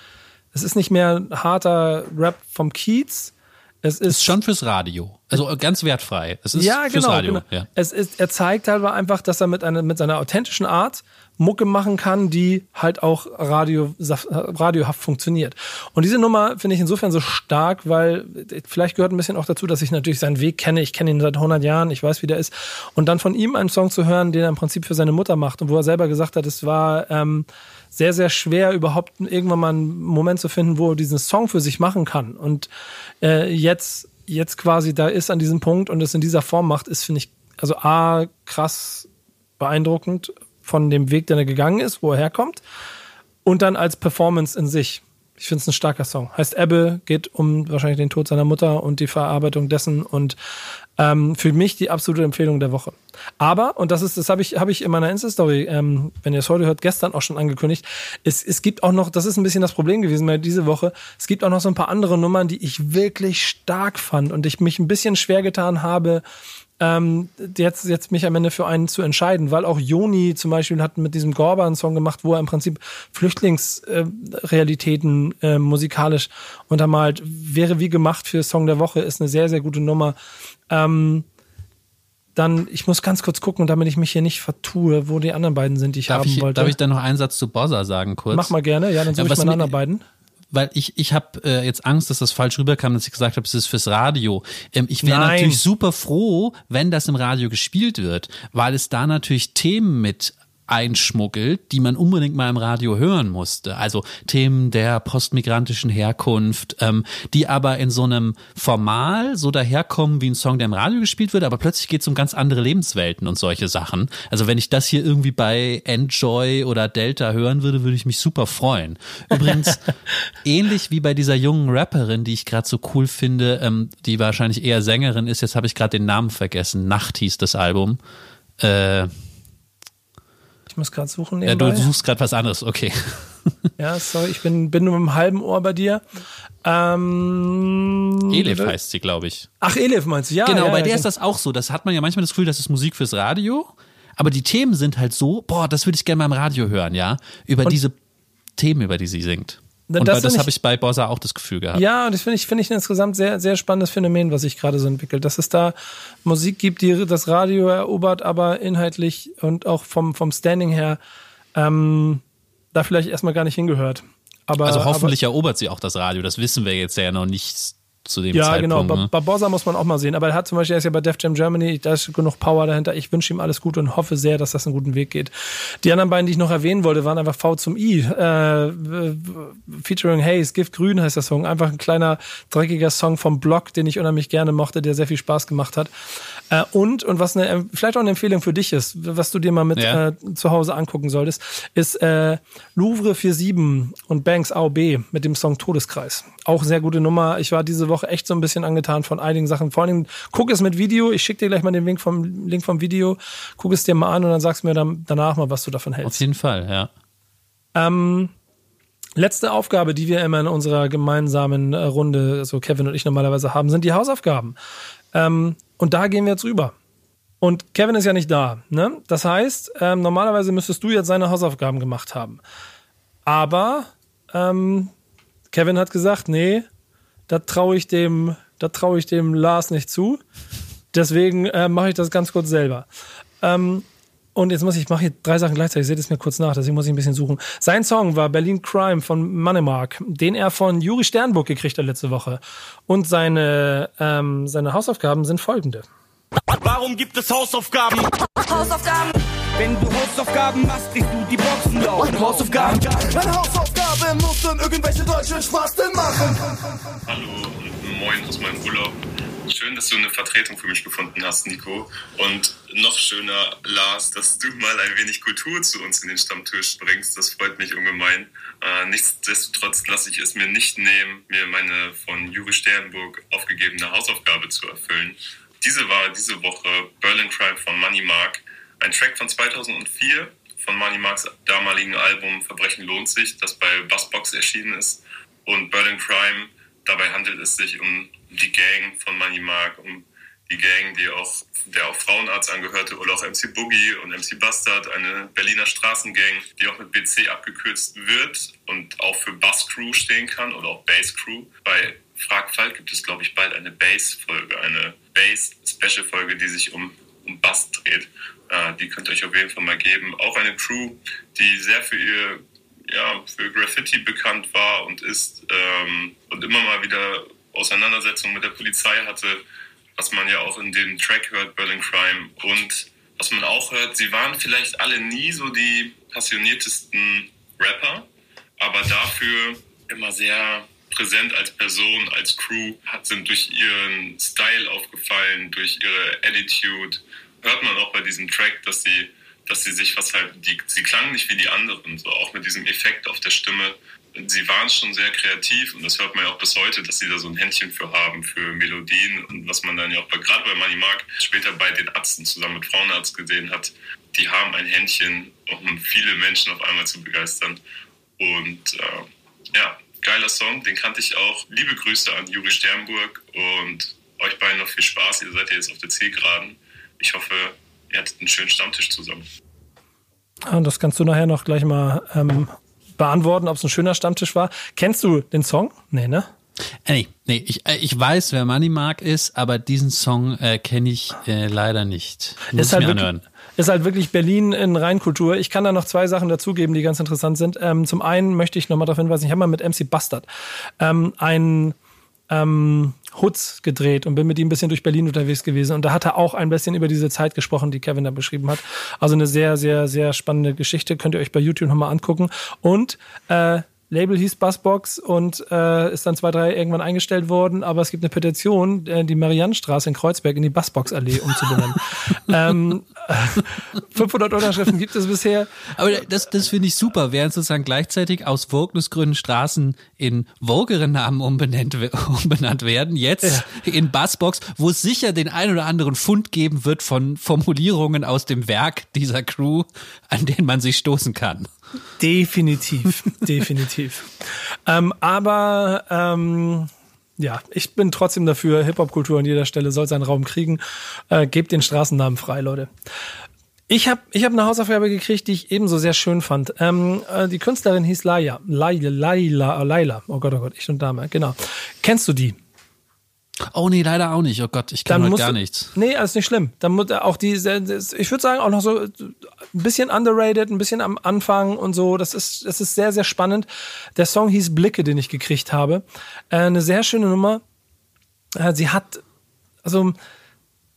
es ist nicht mehr harter Rap vom Kiez. Es ist, ist schon fürs Radio. Also ganz wertfrei. Es ist ja, fürs genau, Radio. Genau. Ja. Es ist, er zeigt halt einfach, dass er mit, einer, mit seiner authentischen Art Mucke machen kann, die halt auch radio, radiohaft funktioniert. Und diese Nummer finde ich insofern so stark, weil vielleicht gehört ein bisschen auch dazu, dass ich natürlich seinen Weg kenne. Ich kenne ihn seit 100 Jahren, ich weiß, wie der ist. Und dann von ihm einen Song zu hören, den er im Prinzip für seine Mutter macht und wo er selber gesagt hat, es war ähm, sehr, sehr schwer, überhaupt irgendwann mal einen Moment zu finden, wo er diesen Song für sich machen kann. Und äh, jetzt, jetzt quasi da ist an diesem Punkt und es in dieser Form macht, ist, finde ich, also A, krass beeindruckend von dem Weg, den er gegangen ist, wo er herkommt. Und dann als Performance in sich. Ich finde es ein starker Song. Heißt Ebbe, geht um wahrscheinlich den Tod seiner Mutter und die Verarbeitung dessen und ähm, für mich die absolute Empfehlung der Woche. Aber, und das ist, das habe ich, habe ich in meiner Insta-Story, ähm, wenn ihr es heute hört, gestern auch schon angekündigt, es, es gibt auch noch, das ist ein bisschen das Problem gewesen bei diese Woche, es gibt auch noch so ein paar andere Nummern, die ich wirklich stark fand und ich mich ein bisschen schwer getan habe, ähm, jetzt, jetzt mich am Ende für einen zu entscheiden, weil auch Joni zum Beispiel hat mit diesem Gorba einen Song gemacht, wo er im Prinzip Flüchtlingsrealitäten äh, äh, musikalisch untermalt. Wäre wie gemacht für Song der Woche, ist eine sehr, sehr gute Nummer. Ähm, dann, ich muss ganz kurz gucken, damit ich mich hier nicht vertue, wo die anderen beiden sind, die ich darf haben ich, wollte. Darf ich dann noch einen Satz zu Bossa sagen, kurz? Mach mal gerne, ja, dann suche ja, ich meine anderen beiden weil ich, ich habe äh, jetzt Angst, dass das falsch rüberkam, dass ich gesagt habe, es ist fürs Radio. Ähm, ich wäre natürlich super froh, wenn das im Radio gespielt wird, weil es da natürlich Themen mit einschmuggelt, die man unbedingt mal im Radio hören musste. Also Themen der postmigrantischen Herkunft, ähm, die aber in so einem Formal so daherkommen wie ein Song, der im Radio gespielt wird, aber plötzlich geht es um ganz andere Lebenswelten und solche Sachen. Also wenn ich das hier irgendwie bei Enjoy oder Delta hören würde, würde ich mich super freuen. Übrigens, <laughs> ähnlich wie bei dieser jungen Rapperin, die ich gerade so cool finde, ähm, die wahrscheinlich eher Sängerin ist, jetzt habe ich gerade den Namen vergessen, Nacht hieß das Album. Äh, muss gerade suchen. Nebenbei. Ja, du suchst gerade was anderes, okay. ja, sorry, ich bin, bin nur mit einem halben Ohr bei dir. Ähm, Elif heißt sie, glaube ich. Ach, Elif meinst du, ja. Genau, ja, bei ja, der ist das auch so. Das hat man ja manchmal das Gefühl, das ist Musik fürs Radio. Aber die Themen sind halt so, boah, das würde ich gerne mal im Radio hören, ja. Über Und diese Themen, über die sie singt. Und das, das habe ich bei Bossa auch das Gefühl gehabt. Ja, und das finde ich, finde ich insgesamt sehr, sehr spannendes Phänomen, was sich gerade so entwickelt. Dass es da Musik gibt, die das Radio erobert, aber inhaltlich und auch vom, vom Standing her ähm, da vielleicht erstmal gar nicht hingehört. Aber, also hoffentlich aber, erobert sie auch das Radio. Das wissen wir jetzt ja noch nicht zu dem ja, Zeitpunkt. Ja, genau. Ne? Barbosa muss man auch mal sehen. Aber er hat zum Beispiel, er ist ja bei Def Jam Germany, da ist genug Power dahinter. Ich wünsche ihm alles Gute und hoffe sehr, dass das einen guten Weg geht. Die anderen beiden, die ich noch erwähnen wollte, waren einfach V zum I. Äh, featuring Haze, Gift Grün heißt der Song. Einfach ein kleiner, dreckiger Song vom Block, den ich unheimlich gerne mochte, der sehr viel Spaß gemacht hat. Äh, und, und was eine, vielleicht auch eine Empfehlung für dich ist, was du dir mal mit ja. äh, zu Hause angucken solltest, ist äh, Louvre 47 und Banks AOB mit dem Song Todeskreis. Auch sehr gute Nummer. Ich war diese Woche echt so ein bisschen angetan von einigen Sachen. Vor allem, guck es mit Video. Ich schicke dir gleich mal den Link vom, Link vom Video. Guck es dir mal an und dann sagst du mir dann danach mal, was du davon hältst. Auf jeden Fall, ja. Ähm, Letzte Aufgabe, die wir immer in unserer gemeinsamen äh, Runde, so also Kevin und ich normalerweise haben, sind die Hausaufgaben. Ähm, und da gehen wir jetzt rüber. Und Kevin ist ja nicht da. Ne? Das heißt, ähm, normalerweise müsstest du jetzt seine Hausaufgaben gemacht haben. Aber ähm, Kevin hat gesagt, nee, da traue ich dem, da traue ich dem Lars nicht zu. Deswegen äh, mache ich das ganz kurz selber. Ähm, und jetzt muss ich, ich mache hier drei Sachen gleichzeitig, seht es mir kurz nach, deswegen muss ich ein bisschen suchen. Sein Song war Berlin Crime von Mannemark, den er von Juri Sternburg gekriegt hat letzte Woche. Und seine, ähm, seine Hausaufgaben sind folgende. Warum gibt es Hausaufgaben? Hausaufgaben. Wenn du Hausaufgaben machst, kriegst du die Boxen laut. Hausaufgaben. Eine Hausaufgabe muss dann irgendwelche deutschen Spasten machen. Hallo und moin aus meinem Urlaub. Schön, dass du eine Vertretung für mich gefunden hast, Nico. Und noch schöner, Lars, dass du mal ein wenig Kultur zu uns in den Stammtisch bringst. Das freut mich ungemein. Äh, nichtsdestotrotz lasse ich es mir nicht nehmen, mir meine von Juri Sternburg aufgegebene Hausaufgabe zu erfüllen. Diese war diese Woche Berlin Crime von Money Mark. Ein Track von 2004 von Money Marks damaligen Album Verbrechen lohnt sich, das bei Buzzbox erschienen ist. Und Berlin Crime, dabei handelt es sich um die Gang von Money Mark, um die Gang, die auch, der auch Frauenarzt angehörte, oder auch MC Boogie und MC Bastard, eine Berliner Straßengang, die auch mit BC abgekürzt wird und auch für Bass Crew stehen kann oder auch Bass Crew. Bei Fragfall gibt es, glaube ich, bald eine Bass-Folge, eine Bass-Special-Folge, die sich um, um Bass dreht. Äh, die könnt ihr euch auf jeden Fall mal geben. Auch eine Crew, die sehr für ihr ja, für Graffiti bekannt war und ist ähm, und immer mal wieder Auseinandersetzungen mit der Polizei hatte, was man ja auch in dem Track hört, Berlin Crime. Und was man auch hört, sie waren vielleicht alle nie so die passioniertesten Rapper, aber dafür immer sehr präsent als Person, als Crew, sind durch ihren Style aufgefallen, durch ihre Attitude. Hört man auch bei diesem Track, dass sie, dass sie sich was halt, die, sie klangen nicht wie die anderen, so auch mit diesem Effekt auf der Stimme sie waren schon sehr kreativ und das hört man ja auch bis heute, dass sie da so ein Händchen für haben, für Melodien und was man dann ja auch bei, gerade bei Money Mark später bei den Ärzten zusammen mit Frauenarzt gesehen hat, die haben ein Händchen, um viele Menschen auf einmal zu begeistern. Und äh, ja, geiler Song, den kannte ich auch. Liebe Grüße an Juri Sternburg und euch beiden noch viel Spaß. Ihr seid ja jetzt auf der Zielgeraden. Ich hoffe, ihr hattet einen schönen Stammtisch zusammen. Und das kannst du nachher noch gleich mal ähm, beantworten, ob es ein schöner Stammtisch war. Kennst du den Song? Nee, ne? Äh, nee, nee, ich, äh, ich weiß, wer Money Mark ist, aber diesen Song äh, kenne ich äh, leider nicht. Muss ist halt mir anhören. Ist halt wirklich Berlin in Reinkultur. Ich kann da noch zwei Sachen dazugeben, die ganz interessant sind. Ähm, zum einen möchte ich nochmal darauf hinweisen, ich habe mal mit MC Bastard ähm, ein ähm, Hutz gedreht und bin mit ihm ein bisschen durch Berlin unterwegs gewesen. Und da hat er auch ein bisschen über diese Zeit gesprochen, die Kevin da beschrieben hat. Also eine sehr, sehr, sehr spannende Geschichte. Könnt ihr euch bei YouTube nochmal angucken. Und äh, Label hieß Bassbox und äh, ist dann zwei, drei irgendwann eingestellt worden, aber es gibt eine Petition, äh, die Mariannenstraße in Kreuzberg in die Bassbox-Allee umzubenennen. <laughs> ähm, <laughs> 500 Unterschriften gibt es bisher. Aber das, das finde ich super, während sozusagen gleichzeitig aus Wokengründen Straßen in wogeren Namen umbenannt, <laughs> umbenannt werden, jetzt ja. in Bassbox, wo es sicher den ein oder anderen Fund geben wird von Formulierungen aus dem Werk dieser Crew, an denen man sich stoßen kann. Definitiv, <laughs> definitiv. Ähm, aber ähm, ja, ich bin trotzdem dafür, Hip-Hop-Kultur an jeder Stelle soll seinen Raum kriegen. Äh, gebt den Straßennamen frei, Leute. Ich habe ich hab eine Hausaufgabe gekriegt, die ich ebenso sehr schön fand. Ähm, äh, die Künstlerin hieß Laila. Laila, Laila, Laila. Oh Gott, oh Gott, ich und Dame, genau. Kennst du die? Oh nee, leider auch nicht. Oh Gott, ich kann gar nichts. Nee, alles nicht schlimm. Dann muss auch die, ich würde sagen, auch noch so ein bisschen underrated, ein bisschen am Anfang und so. Das ist, das ist sehr, sehr spannend. Der Song hieß Blicke, den ich gekriegt habe. Äh, eine sehr schöne Nummer. Äh, sie hat, also,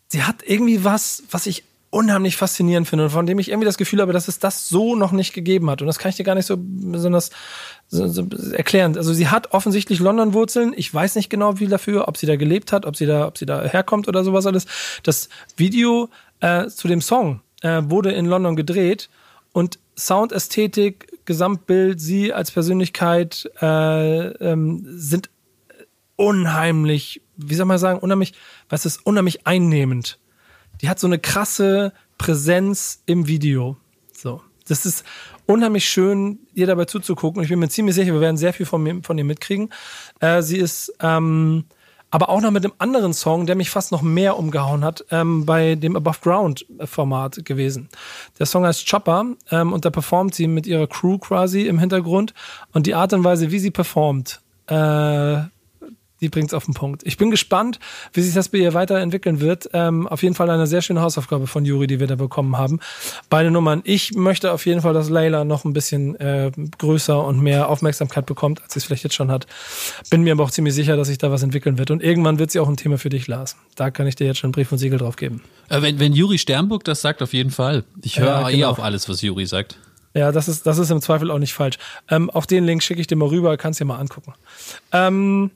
sie hat irgendwie was, was ich unheimlich faszinierend finde und von dem ich irgendwie das Gefühl habe, dass es das so noch nicht gegeben hat. Und das kann ich dir gar nicht so besonders so, so erklären. Also sie hat offensichtlich London-Wurzeln. Ich weiß nicht genau wie dafür, ob sie da gelebt hat, ob sie da, ob sie da herkommt oder sowas alles. Das Video äh, zu dem Song äh, wurde in London gedreht und Soundästhetik, Gesamtbild, sie als Persönlichkeit äh, ähm, sind unheimlich, wie soll man sagen, unheimlich, was ist unheimlich einnehmend die hat so eine krasse Präsenz im Video. So. Das ist unheimlich schön, ihr dabei zuzugucken. Ich bin mir ziemlich sicher, wir werden sehr viel von, mir, von ihr mitkriegen. Äh, sie ist ähm, aber auch noch mit einem anderen Song, der mich fast noch mehr umgehauen hat, ähm, bei dem Above Ground Format gewesen. Der Song heißt Chopper ähm, und da performt sie mit ihrer Crew quasi im Hintergrund und die Art und Weise, wie sie performt, äh, die bringt's auf den Punkt. Ich bin gespannt, wie sich das bei ihr weiterentwickeln wird. Ähm, auf jeden Fall eine sehr schöne Hausaufgabe von Juri, die wir da bekommen haben. Beide Nummern. Ich möchte auf jeden Fall, dass Layla noch ein bisschen äh, größer und mehr Aufmerksamkeit bekommt, als sie es vielleicht jetzt schon hat. Bin mir aber auch ziemlich sicher, dass sich da was entwickeln wird. Und irgendwann wird sie auch ein Thema für dich, Lars. Da kann ich dir jetzt schon einen Brief und Siegel drauf geben. Äh, wenn, wenn Juri Sternburg das sagt, auf jeden Fall. Ich höre ja, eh genau. eh auf alles, was Juri sagt. Ja, das ist, das ist im Zweifel auch nicht falsch. Ähm, auch den Link schicke ich dir mal rüber, kannst dir mal angucken. Ähm,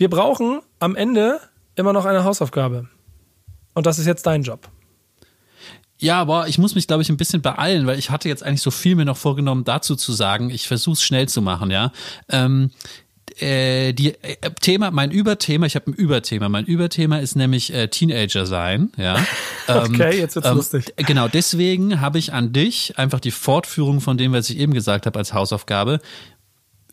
wir brauchen am Ende immer noch eine Hausaufgabe. Und das ist jetzt dein Job. Ja, aber ich muss mich, glaube ich, ein bisschen beeilen, weil ich hatte jetzt eigentlich so viel mir noch vorgenommen, dazu zu sagen. Ich versuche es schnell zu machen, ja. Ähm, äh, die äh, Thema, mein Überthema, ich habe ein Überthema. Mein Überthema ist nämlich äh, Teenager sein, ja. <laughs> Ähm, okay, jetzt wird's ähm, lustig. Genau, deswegen habe ich an dich einfach die Fortführung von dem, was ich eben gesagt habe, als Hausaufgabe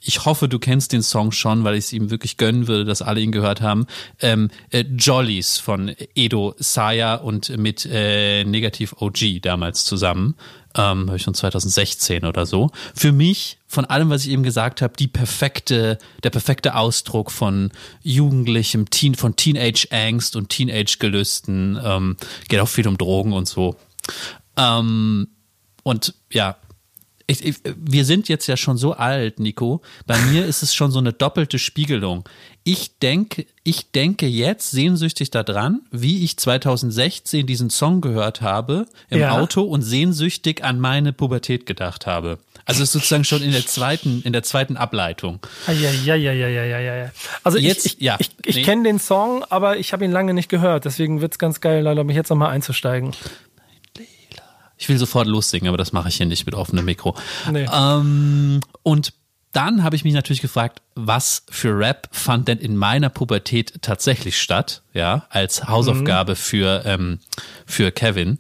ich hoffe, du kennst den Song schon, weil ich es ihm wirklich gönnen würde, dass alle ihn gehört haben. Ähm, äh, Jollies von Edo Saya und mit äh, Negativ OG damals zusammen. Ähm, habe ich schon 2016 oder so. Für mich, von allem, was ich eben gesagt habe, die perfekte, der perfekte Ausdruck von jugendlichem Teen, von Teenage-Angst und Teenage-Gelüsten. Ähm, geht auch viel um Drogen und so. Ähm, und ja, ich, ich, wir sind jetzt ja schon so alt, Nico. Bei mir ist es schon so eine doppelte Spiegelung. Ich denke, ich denke jetzt sehnsüchtig daran, wie ich 2016 diesen Song gehört habe im ja. Auto und sehnsüchtig an meine Pubertät gedacht habe. Also sozusagen schon in der zweiten, in der zweiten Ableitung. Ja, ja, ja, ja, ja, ja, ja. Also jetzt, ich, ich, ja, ich, ich nee. kenne den Song, aber ich habe ihn lange nicht gehört. Deswegen wird's ganz geil, leider mich jetzt nochmal einzusteigen. Ich will sofort lossingen, aber das mache ich hier nicht mit offenem Mikro. Nee. Ähm, und dann habe ich mich natürlich gefragt, was für Rap fand denn in meiner Pubertät tatsächlich statt, ja, als Hausaufgabe mhm. für, ähm, für Kevin.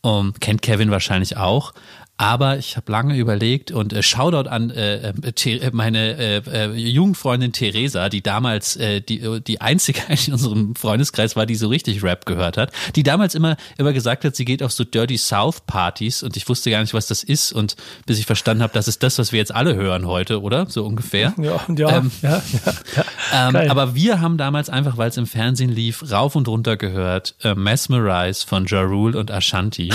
Um, kennt Kevin wahrscheinlich auch. Aber ich habe lange überlegt und äh, Shoutout an äh, äh, äh meine äh, äh, Jugendfreundin Theresa, die damals äh, die, die einzige <laughs> in unserem Freundeskreis war, die so richtig Rap gehört hat, die damals immer, immer gesagt hat, sie geht auf so Dirty South Partys und ich wusste gar nicht, was das ist und bis ich verstanden habe, das ist das, was wir jetzt alle hören heute, oder? So ungefähr. Ja, ja, ähm, ja, ja, ja. Ähm, aber wir haben damals einfach, weil es im Fernsehen lief, rauf und runter gehört, äh, Mesmerize von Ja Rule und Ashanti.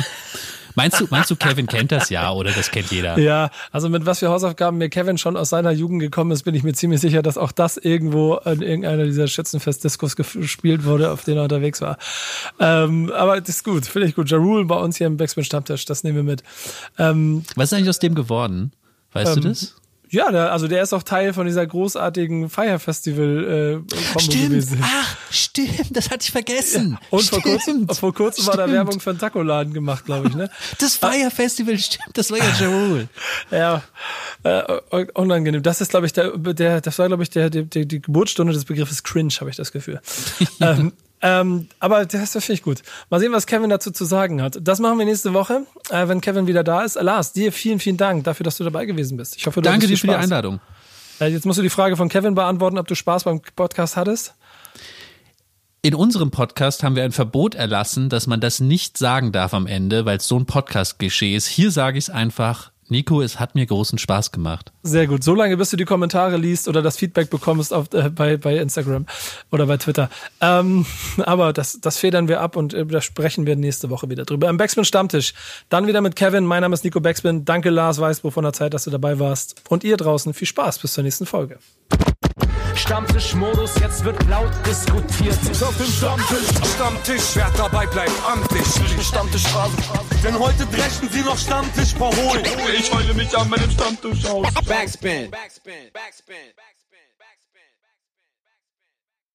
Meinst du, meinst du, Kevin kennt das ja oder das kennt jeder? Ja, also mit was für Hausaufgaben mir Kevin schon aus seiner Jugend gekommen ist, bin ich mir ziemlich sicher, dass auch das irgendwo in irgendeiner dieser Schützenfest-Diskos gespielt wurde, auf denen er unterwegs war. Ähm, aber das ist gut, finde ich gut. Ja Rule bei uns hier im Backspin Stammtisch, das nehmen wir mit. Ähm, was ist eigentlich aus dem geworden? Weißt ähm, du das? Ja, der, also der ist auch Teil von dieser großartigen Fire Festival äh, Stimmt. Gewesen. Ach, stimmt, das hatte ich vergessen. Ja. Und stimmt. vor kurzem, vor kurzem war da Werbung für einen Taco-Laden gemacht, glaube ich, ne? Das Fire Festival, stimmt, das war ja Jerul. <laughs> ja, äh, unangenehm. Das ist, glaube ich, der, der, das war, glaube ich, der, der, die Geburtsstunde des Begriffes Cringe, habe ich das Gefühl. <laughs> ähm, ähm, aber das finde ich gut. Mal sehen, was Kevin dazu zu sagen hat. Das machen wir nächste Woche, äh, wenn Kevin wieder da ist. Lars, dir vielen, vielen Dank dafür, dass du dabei gewesen bist. Ich hoffe, du Danke dir für die Einladung. Äh, jetzt musst du die Frage von Kevin beantworten, ob du Spaß beim Podcast hattest. In unserem Podcast haben wir ein Verbot erlassen, dass man das nicht sagen darf am Ende, weil es so ein Podcast-Klischee ist. Hier sage ich es einfach, Nico, es hat mir großen Spaß gemacht. Sehr gut. So lange, bis du die Kommentare liest oder das Feedback bekommst auf, äh, bei, bei Instagram oder bei Twitter. Ähm, aber das, das federn wir ab und äh, da sprechen wir nächste Woche wieder drüber. Am Backspin Stammtisch. Dann wieder mit Kevin. Mein Name ist Nico Backspin. Danke Lars Weißbruch von der Zeit, dass du dabei warst. Und ihr draußen viel Spaß. Bis zur nächsten Folge. Stammtischmodus, jetzt wird laut diskutiert. Auf dem Stammtisch, Stammtisch, wer dabei bleibt, amtlich. Stammtisch Phase. Denn heute brechen sie noch Stammtisch verholen. Ich heule mich an meinem Stammtisch aus. Backspin. Backspin. Backspin. Backspin.